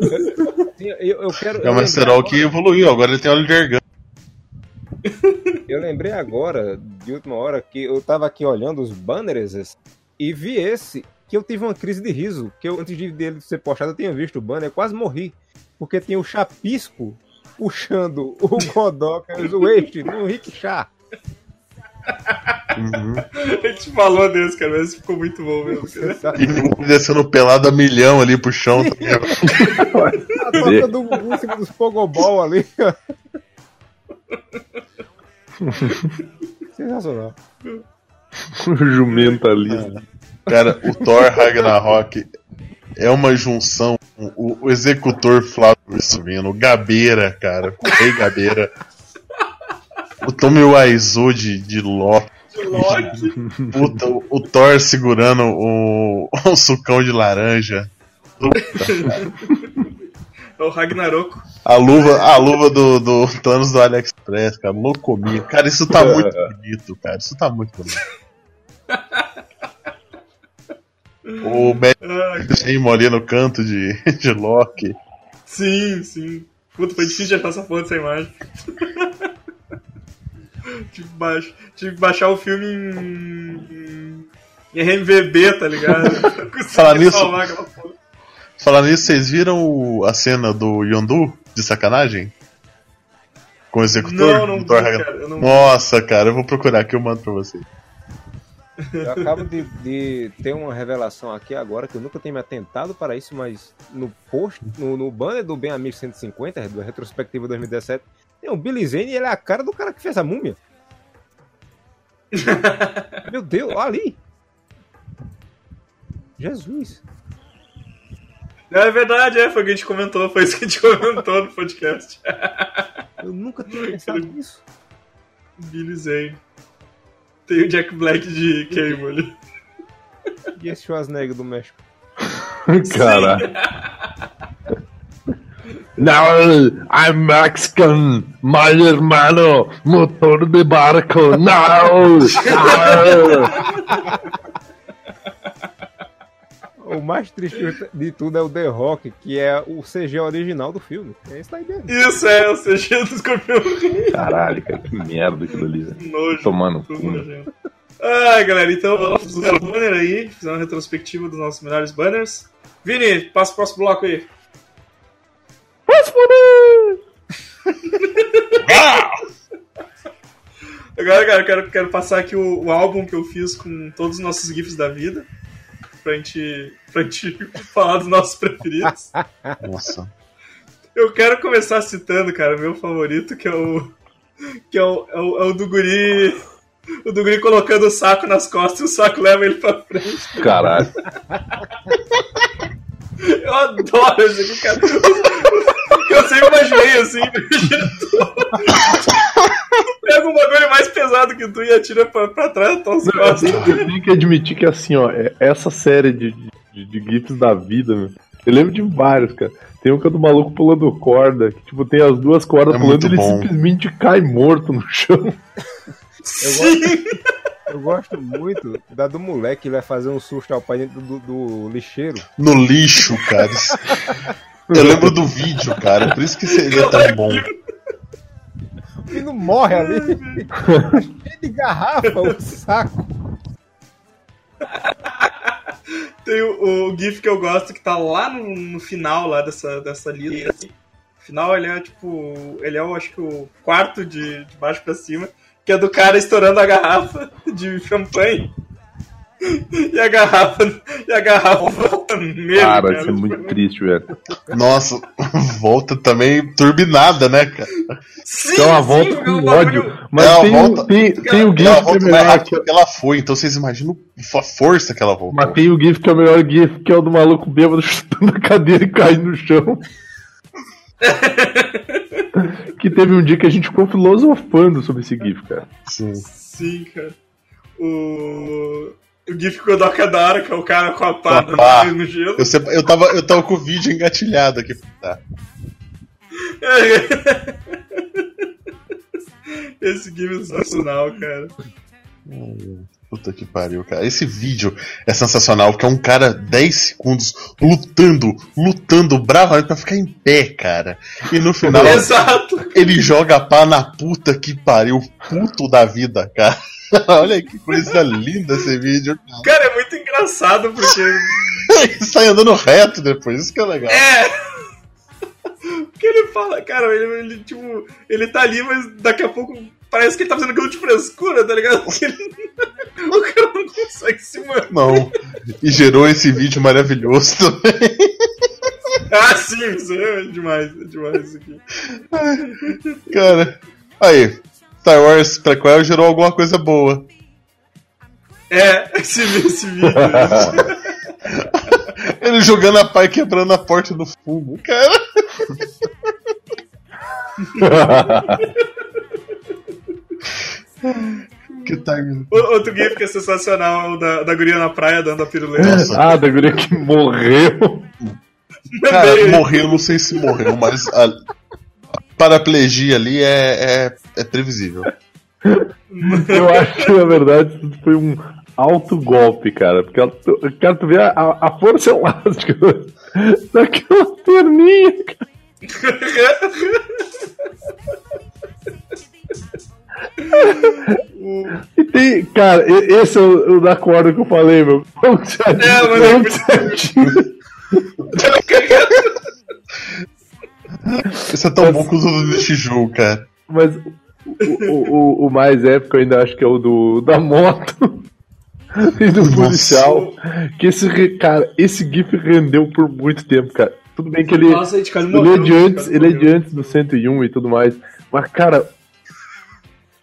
eu, eu quero. É eu o lembrei Masterol que evoluiu, agora ele tem óleo de argan. Eu lembrei agora, de última hora, que eu tava aqui olhando os banners e vi esse, que eu tive uma crise de riso. Que eu, antes de dele ser postado, eu tinha visto o banner, eu quase morri. Porque tinha o Chapisco puxando o Godoka, o Waste, no Rick Chá. Uhum. A gente falou desse, cara, mas ficou muito bom mesmo, cara. E descendo pelado a milhão ali pro chão. tá? A toca do Gugu em cima dos Pogobol ali. Sensacional. O jumento ali. Cara, o Thor Ragnarok é uma junção. O, o executor Flávio Silvino, o Gabeira, cara. O Rei Gabeira. O Tommy Wiseau de, de Loki. Puta, o, o Thor segurando o, o sucão de laranja. É o Ragnarok. A luva, a luva do, do Thanos do AliExpress, cara. Loucominho. Cara, isso tá muito bonito, cara. Isso tá muito bonito. O Matt Ah, ali no canto de, de Loki. sim, sim. Puta, foi difícil de achar essa foto, essa imagem. tive, que baix... tive que baixar o filme em. em RMVB, tá ligado? Falar nisso-. Falando nisso, vocês viram o- a cena do Yondu de sacanagem? Com o executor Não, não vi, cara, eu não vi. Nossa, cara, eu vou procurar aqui, eu mando pra vocês. Eu acabo de, de ter uma revelação aqui agora que eu nunca tinha me atentado para isso, mas no post, no, no banner do Bem Amigo 150, do retrospectiva 2017, tem o Billy Zane e ele é a cara do cara que fez a múmia. Meu Deus, olha ali. Jesus. É verdade, é, foi o que a gente comentou, foi isso que a gente comentou no podcast. Eu nunca tinha pensado nisso. Billy Zane. Tem o Jack Black de Cable ali. E esse Schwarzenegger do México? Caralho. No, I'm Mexican, my hermano, motor de barco, no! no. O mais triste de tudo é o The Rock, que é o CG original do filme. É isso aí mesmo. Isso é, o CG do Escorpião. Caralho, cara, que merda aquilo ali, velho. Nojo. Tomando tudo cu. né? Ai, galera, então vamos fazer o banner aí, fizer uma retrospectiva dos nossos melhores banners. Vini, passa o próximo bloco aí. Agora, cara, eu quero, quero passar aqui o, o álbum que eu fiz com todos os nossos GIFs da vida. Pra gente, pra gente falar dos nossos preferidos. Nossa. Eu quero começar citando, cara, meu favorito, que é o. Que é o, é o, é o do guri. O do guri colocando o saco nas costas e o saco leva ele pra frente. Caralho. Eu adoro esse cara. Eu sempre imaginei assim, imagina. Pega um bagulho mais pesado que tu e atira pra, pra trás das tuas costas. Eu tenho que admitir que assim, ó, é- essa série de, de, de GIFs da vida, meu, eu lembro de vários, cara. Tem um que é do maluco pulando corda, que tipo, tem as duas cordas É pulando e ele bom. simplesmente cai morto no chão. Sim! Eu gosto muito da do moleque que vai fazer um susto ao pai dentro do, do lixeiro. No lixo, cara. Eu lembro do vídeo, cara. Por isso que seria tão bom. E não morre ali. Cheio de garrafa, o saco. Tem o, o GIF que eu gosto que tá lá no, no final lá dessa, dessa lista. assim. Final ele é tipo. Ele é, eu acho que o quarto de, de baixo pra cima, que é do cara estourando a garrafa de champanhe. E a garrafa. E a garrafa volta nele. Cara, isso é muito triste, velho. Nossa, volta também turbinada, né, cara? Sim, Então a sim, volta porque com o bagulho- ódio. Mas Ela tem, volta- o, tem, tem o ela GIF que é mais melhor. que ela foi, então vocês imaginam a força que ela voltou. Mas tem o GIF que é o melhor GIF, que é o do maluco bêbado chutando a cadeira e caindo no chão. que teve um dia que a gente ficou filosofando sobre esse GIF, cara. Sim. Sim, cara. O. O GIF a da hora, que é o cara com a pá Com no gelo. Eu, sempre- eu, tava, eu tava com o vídeo engatilhado aqui. Tá. Esse game é sensacional, cara. Puta que pariu, cara. Esse vídeo é sensacional, porque é um cara 10 segundos lutando, lutando bravamente pra ficar em pé, cara. E no final Exato. ele joga a pá na puta que pariu, puto da vida, cara. Olha que coisa linda esse vídeo, cara. É muito engraçado porque. Ele sai andando reto depois, isso que é legal. É! Porque ele fala, cara, ele, ele, tipo, ele tá ali, mas daqui a pouco parece que ele tá fazendo aquilo de frescura, tá ligado? Ele- o cara não consegue se manter. Não. E gerou esse vídeo maravilhoso também. Ah, sim, isso é demais, é demais isso aqui. Cara, aí. Star Wars prequel gerou alguma coisa boa. É, esse, esse vídeo. Ele jogando a pá e quebrando a porta do fumo, cara. que time. O- Outro gif que é sensacional é o da, da guria na praia dando a piruleta. Nossa. ah, da guria que morreu. Cara, morreu, não sei se morreu, mas a, a paraplegia ali é, é, é previsível. Eu acho que na verdade isso foi um alto golpe, cara. Porque ela, cara, tu vê a, a- força elástica daquela perninha, cara. E tem, cara, esse é o, o da corda que eu falei, meu. Como que você É, mas como é que você atinge? Isso é tão bom que os outros deste jogo, cara. Mas o, o, o, mais épico eu ainda acho que é o do da moto e do Nossa. policial. Que esse, cara, esse GIF rendeu por muito tempo, cara. Tudo bem que ele, Nossa, ele morreu. é de antes, ele é de antes do 101 e tudo mais. Mas, cara,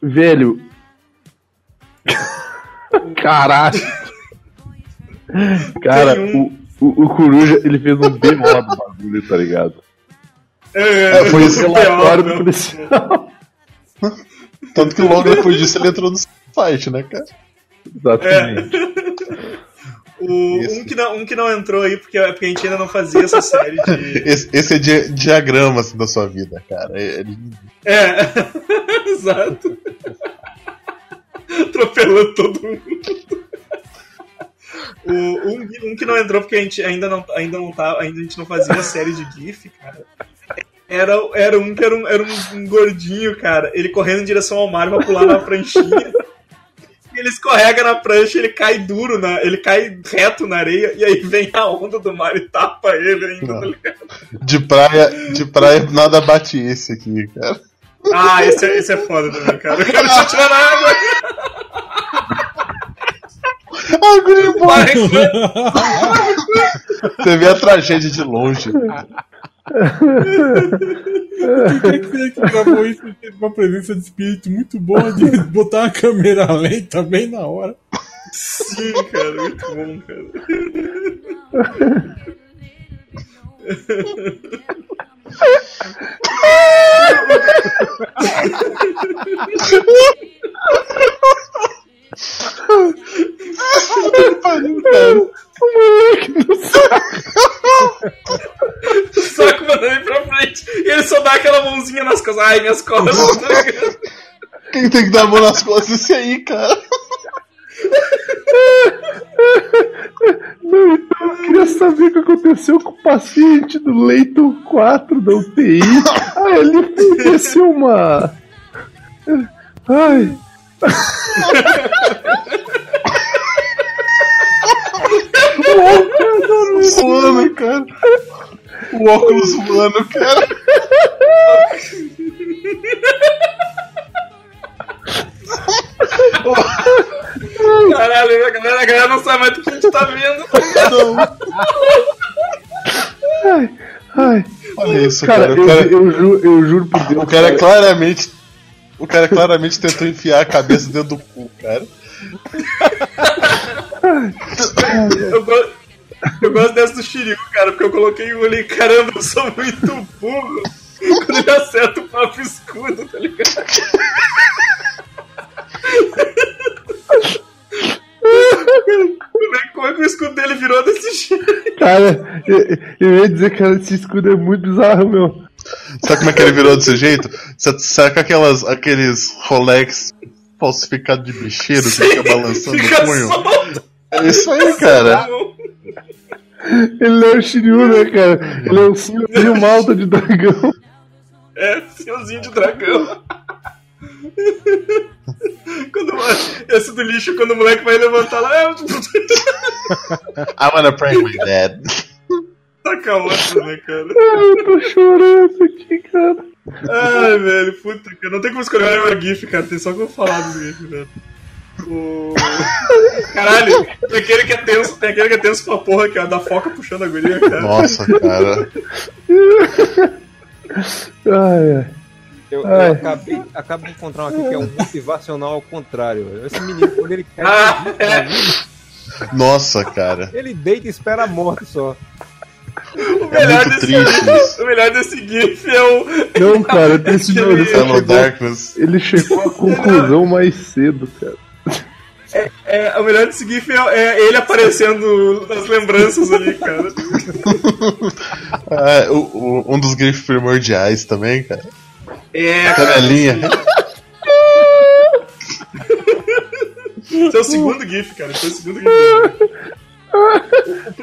velho. Caralho. Cara, um- o, o, Coruja, ele fez um BO do bagulho, tá ligado? É, foi esse Relatório do pior, policial. Tanto que logo depois disso ele entrou no site, né, cara? Exatamente. O, Isso. um, que não, um que não entrou aí, porque, porque a gente ainda não fazia essa série de. Esse, esse é di diagrama assim, da sua vida, cara. É- é- É, exato. Atropelando todo mundo. O, um, um que não entrou porque a gente ainda não, ainda não tá, ainda a gente não fazia a série de GIF, cara. Era, era um que era, um, era um, um gordinho, cara. Ele correndo em direção ao mar pra pular na pranchinha. Ele escorrega na prancha, ele cai duro, na, ele cai reto na areia, e aí vem a onda do mar e tapa ele ainda, tá ligado? de praia, de praia nada bate esse aqui, cara. Ah, esse é, esse é foda também, cara. Eu quero se atirar na água. Ah, Você vê a tragédia de longe. Quem é que gravou isso teve uma presença de espírito muito boa de botar uma câmera lenta bem na hora. Sim, cara, muito bom, cara. O saco mandando ele pra frente. E ele só dá aquela mãozinha nas costas. Ai, minhas costas. Quem tem que dar a mão nas costas é esse aí, cara. Não, então eu queria saber o que aconteceu com o paciente do leito 4 da UTI. Ah, ele desceu uma. Ai. Voando, cara. O óculos voando, cara. Caralho, a galera, a galera não sabe mais do que a gente tá vendo. Ai. Ai. Olha isso, Cara, cara. eu, O cara, eu, ju- eu juro por Deus. o cara claramente. O cara claramente tentou enfiar a cabeça dentro do cu, cara. Eu, go- eu gosto dessa do Shiryu, cara, porque eu coloquei um ali, caramba, eu sou muito burro. Quando ele acerta o papo escudo, tá ligado? Como é, como é que o escudo dele virou desse jeito? Cara, eu, eu ia dizer que esse escudo é muito bizarro, meu. Sabe como é que ele virou desse jeito? Com aquelas, aqueles Rolex falsificados de bicheiro que fica balançando Fica o punho? É isso aí, cara. Ele é o Shiryu, né, cara? Ele é um senhorzinho malta de dragão. É, fiozinho de dragão. Quando, esse do lixo, quando o moleque vai levantar lá, é, I wanna prank my dad. Taca outro, né, cara? Eu tô chorando aqui, cara. Ai, velho, puta, cara. Não tem como escolher uma GIF, cara. Tem só como falar do GIF, velho. O... Caralho, tem aquele que é tenso, tem aquele que é tenso pra porra, que é da foca puxando a guria, cara. Nossa, cara. Ai, ai. Eu, eu Ai. acabei, acabei de encontrar um aqui que é um motivacional ao contrário. velho. Esse menino, quando ele quer. Ah, é. Nossa, cara. Ele deita e espera a morte só. O É melhor, muito desse, triste o melhor desse GIF é o. Não, cara, esse meu, ele, chegou, Darkness. ele chegou à conclusão mais cedo, cara. É, o melhor desse GIF é, é ele aparecendo nas lembranças ali, cara. Ah, o- o- um dos grifos primordiais também, cara. É, Canelinha. Esse é o segundo GIF, cara. Esse é o segundo GIF. O, o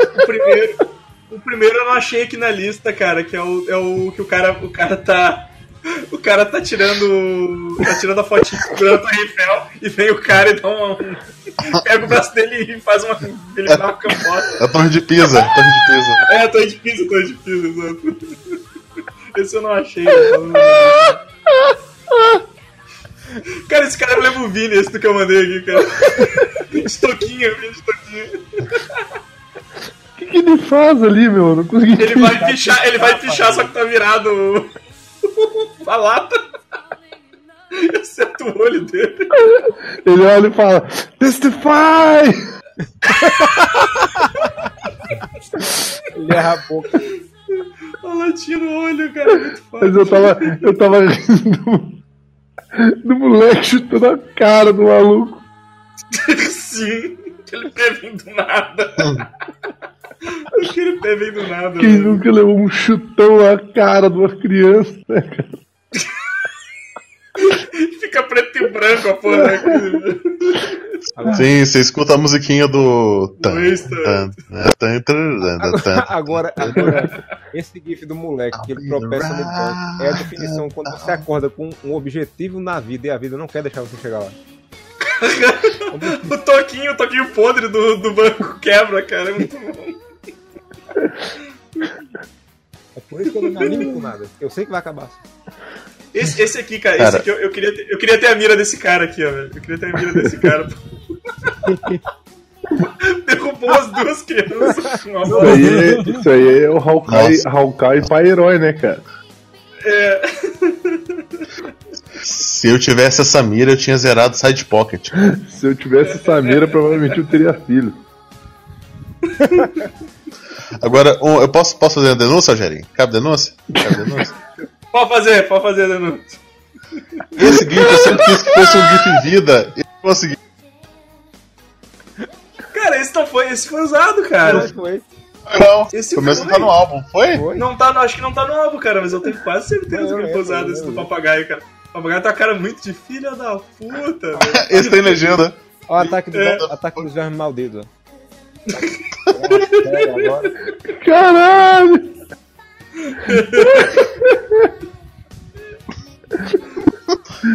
o primeiro. O primeiro eu não achei aqui na lista, cara, que é o, é o que o cara, o cara tá. O cara tá tirando. tá tirando a fotinha a Torre Eiffel e vem o cara e dá uma. um- pega o braço dele e faz uma. ele dá uma cambota. É a torre de Pisa. Torre de Pisa. É, a Torre de Pisa, a Torre de Pisa, exato. Esse eu não achei. cara. Cara, esse cara leva o Vini, esse do que eu mandei aqui, cara. Estoquinho, Vini, estoquinho. O que, ele faz ali, meu? Eu Não consegui Ele vai pichar, ele vai pichar, só que tá virado a lata. Eu acerto o olho dele. Ele olha e fala: Testify! Ele erra a boca. A latinha no olho, cara. é Muito. Mas eu tava, eu tava rindo do moleque chutando a cara do maluco. Sim, aquele pé vem do nada. Aquele pé vem do nada. Quem nunca levou um chutão na cara de uma criança, né, cara? Fica preto e branco a porra daquele. Sim, você escuta a musiquinha do. Tan. Agora, agora, esse gif do moleque que ele tropeça no banco é a definição quando você acorda com um objetivo na vida e a vida não quer deixar você chegar lá. O toquinho, o toquinho podre do, do banco quebra, cara. É muito bom. É por isso que eu não me animo com nada. Eu sei que vai acabar. Esse, esse aqui, cara, Cara. esse aqui eu, eu queria ter, eu queria ter a mira desse cara aqui, ó, velho. Eu queria ter a mira desse cara. Derrubou as duas crianças Isso aí, isso aí é o Hawkeye. Hawkeye pai herói, né, cara? É, Se eu tivesse essa mira, eu tinha zerado Side Pocket. Se eu tivesse essa mira, provavelmente eu teria filho. Agora, um, eu posso, posso fazer a denúncia, Algerinho? Cabe denúncia? Cabe denúncia? pode fazer, pode fazer a denúncia. Esse GIF eu sempre quis que fosse um GIF vida e não consegui. Cara, esse não foi, esse foi usado, cara. Foi. Não, Esse pelo menos não tá no álbum, foi? Foi. Não tá, acho que não tá no álbum, cara, mas eu tenho quase certeza Não, que ele é, foi usado esse do é. papagaio, cara. O papagaio tá cara muito de filha da puta, velho. Esse tem legenda. Ó, o ataque, do, É. ataque dos vermes malditos. Caralho!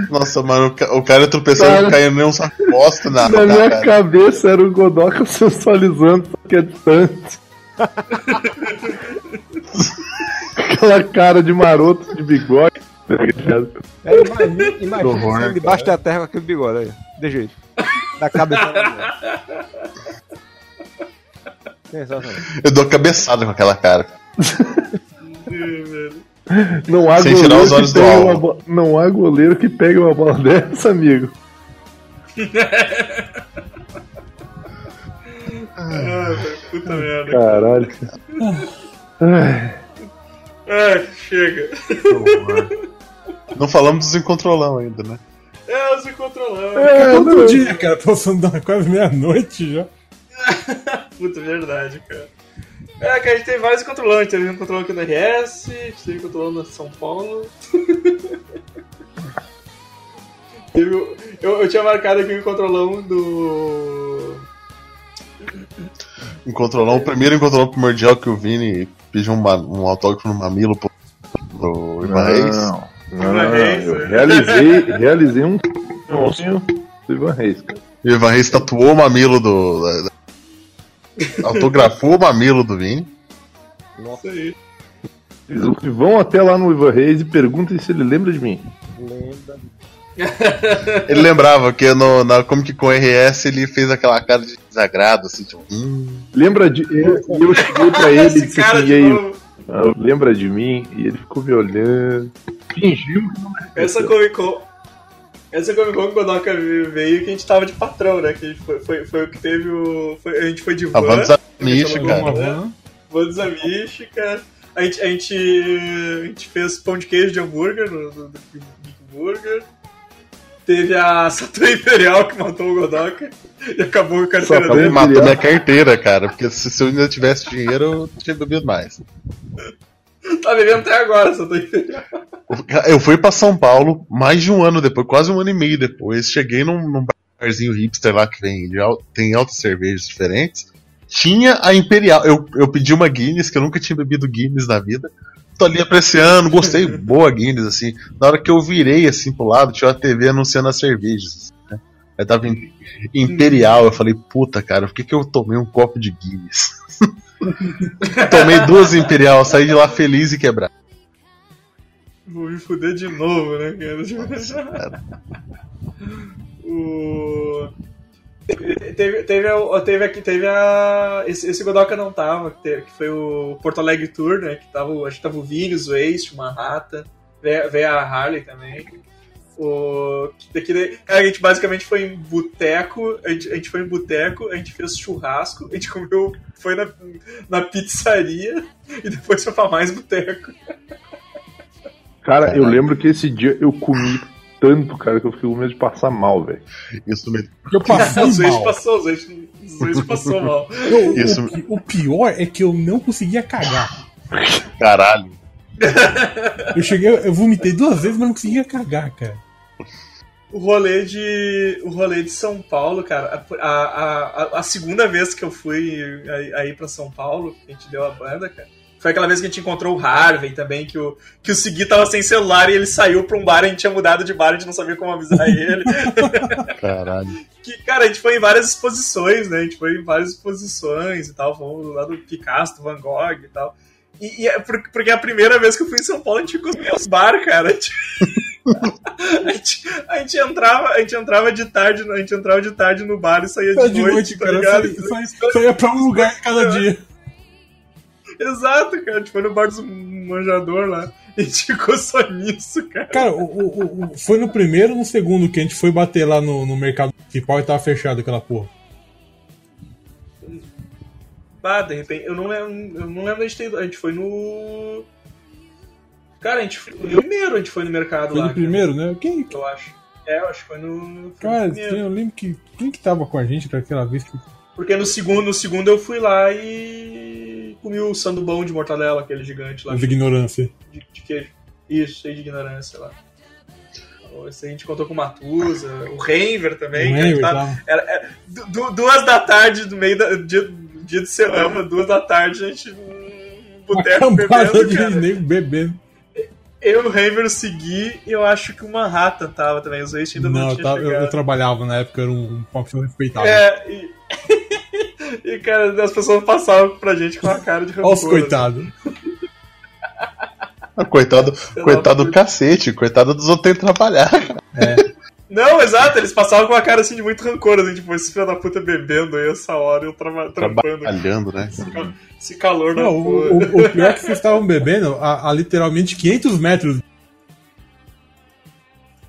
Nossa, mano, o ca- o cara tropeçando Cara. e caindo nem um saco bosta na Na minha cara. cabeça era o Godoka sensualizando, só que é distante. Aquela cara de maroto de bigode. tá? É, imagina, imagina horror, debaixo da terra com aquele bigode aí. De jeito. Da cabeça. Eu dou cabeçada com aquela cara. Não há Sem tirar goleiro os olhos que do uma bo- Não há goleiro que pegue uma bola dessa, amigo. Ah, velho, puta merda. Caralho. Ai, Ah, chega. Não falamos dos incontrolão ainda, né? É, os incontroláveis. É, Outro não. dia, cara, passando da quase meia-noite já. Puta, verdade, cara. É, que a gente tem vários controlantes. A gente teve um controlão aqui no RS, a gente teve um controlão na São Paulo. teve eu, eu tinha marcado aqui o controlão do. Incontrolão, o primeiro incontrolão primordial que o Vini pediu um, um autógrafo no mamilo pro, pro Ivan Reis. Não, não, Reis, eu né? realizei, realizei um sonho do Ivan Reis, cara. O Ivan Reis tatuou o mamilo do. da- da- autografou o mamilo do Vini. Nossa aí. Eles vão até lá no Ivan Reis e perguntem se ele lembra de mim. Lembra. Ele lembrava que no, na Comic Con RS ele fez aquela cara de desagrado, assim, tipo. Hum. Lembra de. Eu, e eu cheguei pra ele e disse assim, de e aí, ah, lembra de mim? E ele ficou me olhando. Fingimos que não Essa Comic Con. Essa Comic Con que o Godoka veio que a gente tava de patrão, né? Que a foi, foi, foi o que teve o. foi- a gente foi de A van. van dos Amish, cara. van. Van dos Amish, cara. A gente, a, gente, a gente fez pão de queijo de hambúrguer no, Big Burger. Teve a Saturn Imperial que matou o Godoka e acabou a carteira Só Ele dele. matou minha carteira, cara. Porque se, se eu ainda tivesse dinheiro, eu tinha bebido mais. Tá bebendo até agora, Saturn Imperial. Eu fui pra São Paulo mais de um ano depois, quase um ano e meio depois. Cheguei num, num barzinho hipster lá que vem, al- tem altas cervejas diferentes. Tinha a Imperial. Eu, eu pedi uma Guinness, que eu nunca tinha bebido Guinness na vida. Tô ali apreciando, gostei, boa Guinness, assim. Na hora que eu virei assim pro lado, tinha uma TV anunciando as cervejas. Né? Aí tava Imperial, eu falei, puta cara, por que, que eu tomei um copo de Guinness? tomei duas Imperial, saí de lá feliz e quebrado. Vou me fuder de novo, né, cara? o... Teve, teve, teve aqui, teve a. Esse, esse Godoka não tava, que, teve- que foi o Porto Alegre Tour, né? Que tava, acho que tava o Vinhos, o Waste, o Manhattan, veio, veio a Harley também. O, daqui, daí- cara, a gente basicamente foi em boteco, a gente, a gente foi em boteco, a gente fez churrasco, a gente comeu, foi na, na pizzaria e depois foi pra mais boteco. Cara, eu lembro que esse dia eu comi tanto, cara, que eu fiquei com medo de passar mal, velho. Isso me Eu passei Os vezes mal. passou, os passou mal. Eu- Isso. o, o pior é que eu não conseguia cagar. Caralho. Eu cheguei, eu vomitei duas vezes, mas não conseguia cagar, cara. O rolê de. O rolê de São Paulo, cara, a, a, a, a segunda vez que eu fui aí, pra São Paulo, que a gente deu a banda, cara. Foi aquela vez que a gente encontrou o Harvey também, que o, que o Segui tava sem celular e ele saiu pra um bar, a gente tinha mudado de bar, a gente não sabia como avisar ele. Caralho. que, cara, a gente foi em várias exposições, né? A gente foi em várias exposições e tal, fomos lá do Picasso, do Van Gogh e tal. E, e é por- porque a primeira vez que eu fui em São Paulo, a gente ficou nos bar, cara. A gente, a gente, entrava, a gente entrava de tarde, a gente entrava de tarde no bar e saía de, de noite, noite, tá cara. ligado? Só ia pra um lugar cada dia. Exato, cara. A gente foi no bar dos manjador lá. E a gente ficou só nisso, cara. Cara, o, o- o- foi no primeiro ou no segundo que a gente foi bater lá no, no mercado principal e tava fechado aquela porra. Ah, de repente, eu não lembro, eu não lembro de a gente ter. A gente foi no. Cara, a gente foi no primeiro, a gente foi no mercado Foi lá. no primeiro, né? Quem, eu acho. É, eu acho que foi no. Foi cara, no eu lembro que. Quem que tava com a gente daquela vez que. Porque no segundo, no segundo eu fui lá e comi o sandubão de mortadela, aquele gigante lá De ignorância. de, de queijo. Isso, cheio de ignorância lá. Esse a gente contou com o Matusa, o Renver também. O tava- tava. era, era du- duas da tarde, do meio da, dia, dia de semana, duas da tarde, a gente num Uma boteco bebendo, de cara. bebendo. Eu e o Renver segui e eu acho que o Manhattan tava também, os ex ainda não, Não, tinha tava- eu- eu trabalhava na época, era um, uma pessoa respeitável. É, e... e cara, as pessoas passavam pra gente com a cara de rancor. Olha os coitados. Ah, Coitado, coitado do cacete, coitado dos outros terem que trabalhar. Não, exato, eles passavam com a cara assim de muito rancor, assim, tipo, esse filho da puta bebendo aí essa hora, eu trava- trampando. Trabalhando, né? Esse, cal- esse calor na Não, o, porra. o- o pior é que vocês estavam bebendo a, a literalmente 500 metros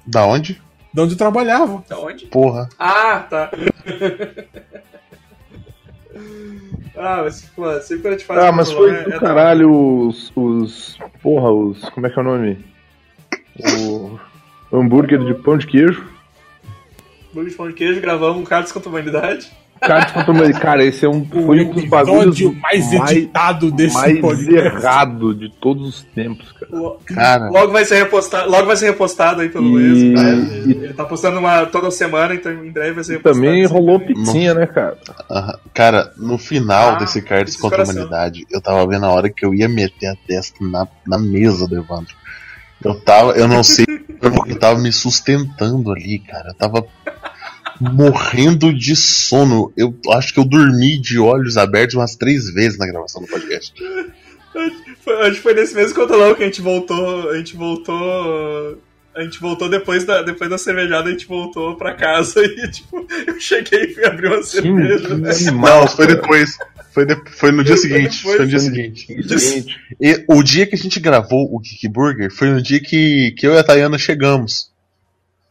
Da onde? de onde eu trabalhava. Da onde? Porra. Ah, tá. ah, mas, pô, sempre quando a gente faz Ah, mas foi do é caralho os, os. Porra, os. Como é que é o nome? O. Hambúrguer de pão de queijo. Burger de pão de queijo, gravamos um Cartas contra a Humanidade. Cara, desconto, mas, cara, esse é um, O foi um dos bagulhos mais editado desse mais podcast. errado de todos os tempos, cara. Lo- Cara. Logo vai ser repostado, logo vai ser repostado aí pelo E- Luiz. né? e- Ele, ele tá postando uma toda semana, então em breve vai ser repostado. também rolou pizzinha, né, cara? Cara, no final Ah, desse Cards esse contra a. Humanidade, eu tava vendo a hora que eu ia meter a testa na, na mesa do Evandro. Eu tava, eu não sei, eu tava me sustentando ali, cara. Eu tava morrendo de sono. Eu acho que eu dormi de olhos abertos umas três vezes na gravação do podcast. Acho que foi nesse mesmo controlão que a gente voltou. A gente voltou. A gente voltou depois da, depois da cervejada, a gente voltou pra casa e, tipo, eu cheguei e fui abrir uma cerveja. que animal. Não, foi depois. Foi, de- foi no dia seguinte. Foi no dia seguinte. Seguinte, E o dia que a gente gravou o Kiki Burger foi no dia que, que eu e a Tayana chegamos.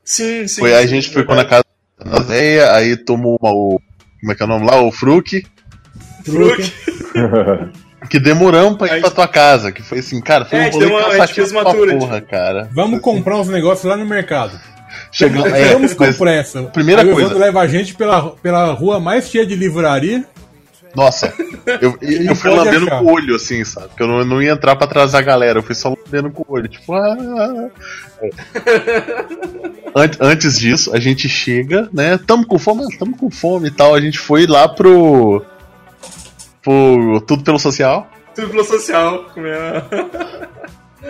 Sim, sim. foi, a sim, gente foi verdade. na casa da véia, aí tomou uma, o. Como é que é o nome lá? O Fruc. Fruc. Que demoramos pra ir Aí- pra tua casa. Que foi assim, cara, foi É, a um gente rolê uma- a gente cansativo uma pra tour, porra, cara. Vamos comprar uns negócios lá no mercado. Chegamos, é, Vamos com pressa. primeira Aí o coisa. Evandro leva a gente pela, pela rua mais cheia de livraria. Nossa, eu, eu, eu fui lambendo achar. com o olho, assim, sabe? Porque eu não, eu não ia entrar pra atrasar a galera, eu fui só lambendo com o olho, tipo, ah. Ant- Antes disso, a gente chega, né? Tamo com fome, Ah, tamo com fome e tal. A gente foi lá pro. pro Tudo pelo Social. Tudo pelo social. com minha-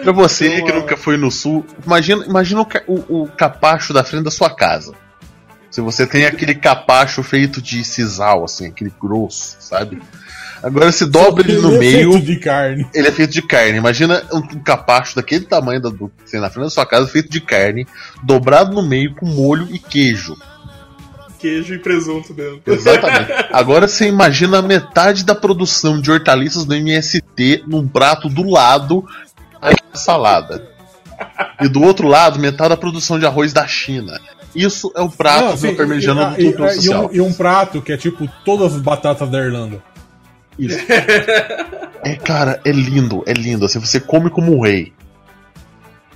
Pra você que ah, nunca foi no sul, imagina, imagina o- o capacho da frente da sua casa. Se você tem aquele capacho feito de sisal, assim, aquele grosso, sabe? Agora se dobra ele no é meio. feito de carne. Ele é feito de carne. Imagina um, capacho daquele tamanho da, do, tem na frente da sua casa, feito de carne, dobrado no meio com molho e queijo. Queijo e presunto dentro. Exatamente. Agora você imagina metade da produção de hortaliças do MST num prato do lado da salada. E do outro lado, metade da produção de arroz da China. Isso é o prato Não, do sim, parmegiana do e, tudo e- e social. um, e um prato que é tipo todas as batatas da Irlanda. Isso. É, cara, é lindo, é lindo. Assim, você come como um rei.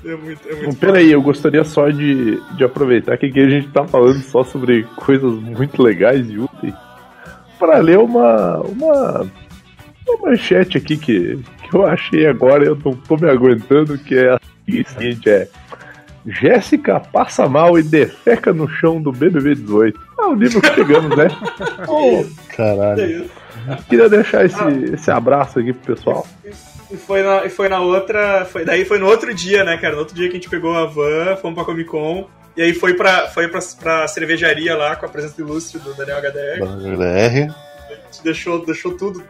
É muito, é Bom, muito Peraí, eu gostaria só de, de aproveitar que aqui a gente tá falando só sobre coisas muito legais e úteis para ler uma, uma, uma manchete aqui que, que eu achei agora e eu não tô me aguentando, que é a seguinte, é Jéssica passa mal e defeca no chão do BBB 18. Ah, o nível que chegamos, né? Ô, Caralho. É queria deixar esse, esse abraço aqui pro pessoal. E foi, na, e foi na outra. Foi, daí foi no outro dia, né, cara? No outro dia que a gente pegou a van, fomos pra Comic Con. E aí foi pra, foi pra, pra cervejaria lá com a presença ilustre do Daniel HDR. BR. A gente deixou, deixou tudo.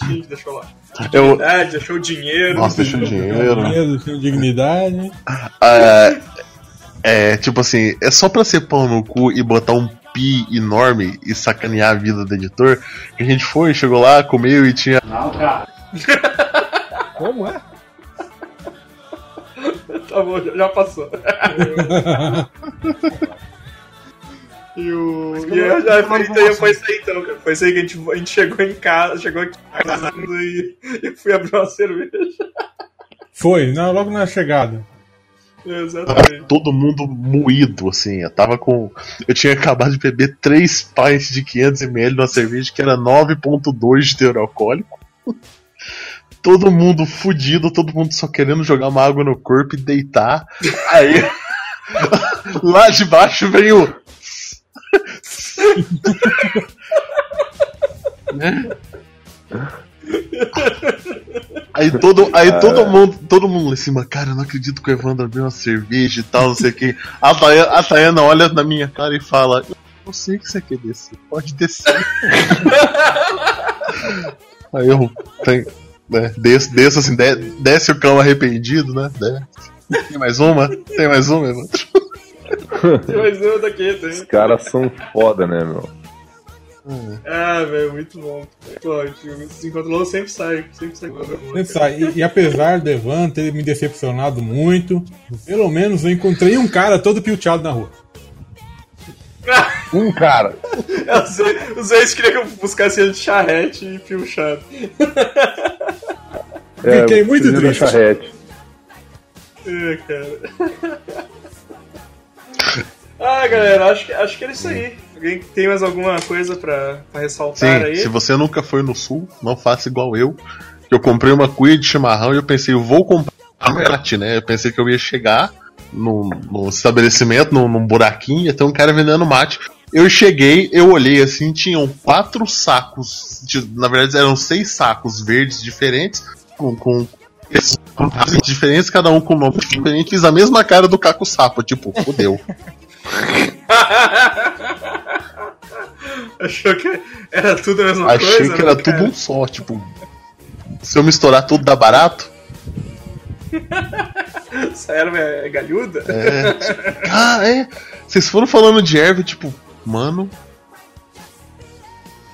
A gente deixou lá. Eu, Dignidade, deixou o dinheiro. nossa, deixa o dinheiro. Medo, sem dignidade. É, é, tipo assim, é só pra ser pão no cu e botar um pi enorme e sacanear a vida do editor que a gente foi, chegou lá, comeu e tinha. Não, cara. Como é? Tá bom, já passou. E o. E eu já foi, então, foi isso aí então, cara. Foi isso aí que a gente, a gente chegou em casa, chegou aqui em casa e, e fui abrir uma cerveja. Foi, não, logo na chegada. Exatamente. Todo mundo moído, assim. Eu tava com. Eu tinha acabado de beber 3 pints de 500ml numa cerveja que era 9,2 de teor alcoólico. Todo mundo fudido, todo mundo só querendo jogar uma água no corpo e deitar. Aí. lá de baixo vem o. Né? Aí todo, aí todo mundo, todo mundo lá em cima, cara, eu não acredito que o Evandro abriu uma cerveja e tal, não sei o que. A Tayana, a Tayana olha na minha cara e fala, eu sei que você quer descer, pode descer. aí eu tenho, né, desço, desço assim, de- desce o cão arrependido, né? Desce. Tem mais uma? Tem mais uma, Evandro? Um daqui, tem. Os caras são foda, né, meu? Ah, velho, muito bom. Pô, se encontrou, sempre sai. Sempre sai. Pensa, E, e apesar do Evan ter me decepcionado muito, pelo menos eu encontrei um cara todo pilchado na rua. Um cara. Os dois- Os dois queriam que eu buscasse ele de charrete e fio chato. É, Fiquei muito triste. charrete. É, cara. Ah, galera, acho que, acho que era isso aí. Alguém tem mais alguma coisa pra, pra ressaltar Sim, aí? se você nunca foi no sul, não faça igual eu. Eu comprei uma cuia de chimarrão e eu pensei, eu vou comprar mate, né? Eu pensei que eu ia chegar num, num estabelecimento, num, num buraquinho, ia ter um cara vendendo mate. Eu cheguei, eu olhei assim, tinham quatro sacos, de- na verdade eram seis sacos verdes diferentes, com, com diferentes, cada um com nome diferente, fiz a mesma cara do Caco Sapo, tipo, fodeu. Achou que era tudo a mesma Achei coisa? que era né, tudo cara? um só, tipo. Se eu misturar tudo dá barato? Essa erva é galhuda? É. tipo, ah, é. Vocês foram falando de erva, tipo, mano.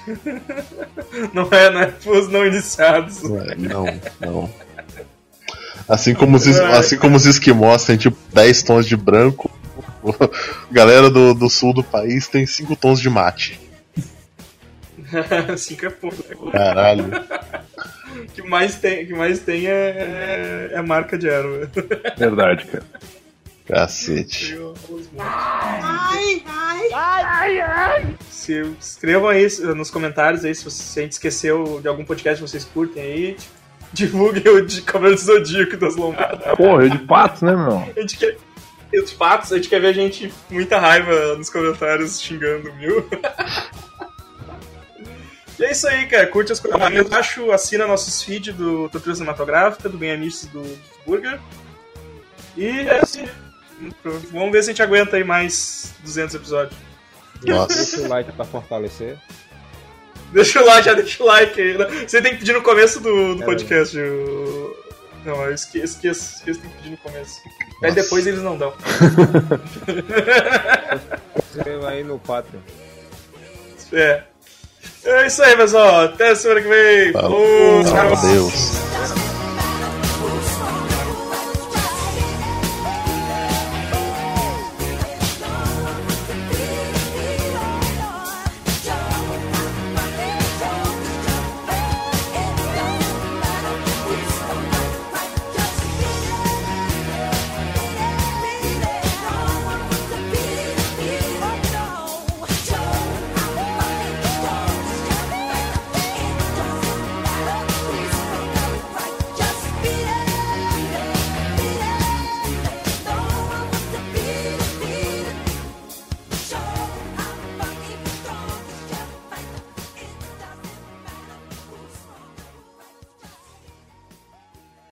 Não é, não é pros não iniciados. Não, não. Assim como os, assim como os esquimós têm tipo 10 tons de branco, galera do, do sul do país tem 5 tons de mate. Cinco é pouco. né? Caralho. O que mais tem, que mais tem é, é, é marca de erva. Verdade, cara. Cacete. Se escrevam aí nos comentários aí se, você, se a gente esqueceu de algum podcast que vocês curtem aí. Divulguem o de Cavaleiro do Zodíaco das Lombadas. Porra, eu de patos, né, meu? A gente quer. E os patos, a gente quer ver a gente muita raiva nos comentários xingando mil. e é isso aí, cara. Curte as coisas aí embaixo, assina nossos feeds do Tortura Cinematográfica, do Benhamistes do, do Burger. E é assim. Vamos ver se a gente aguenta aí mais 200 episódios. Nossa. Deixa o like pra fortalecer. Deixa o like, já deixa o like aí. né? Você tem que pedir no começo do, do É. podcast. o- Não, eu esque- esqueço, esqueço, tem que pedir no começo. Aí Nossa. depois eles não dão. Inscreva aí no Patreon. É. É isso aí, pessoal. Até semana que vem. Falou. Falou. Adeus.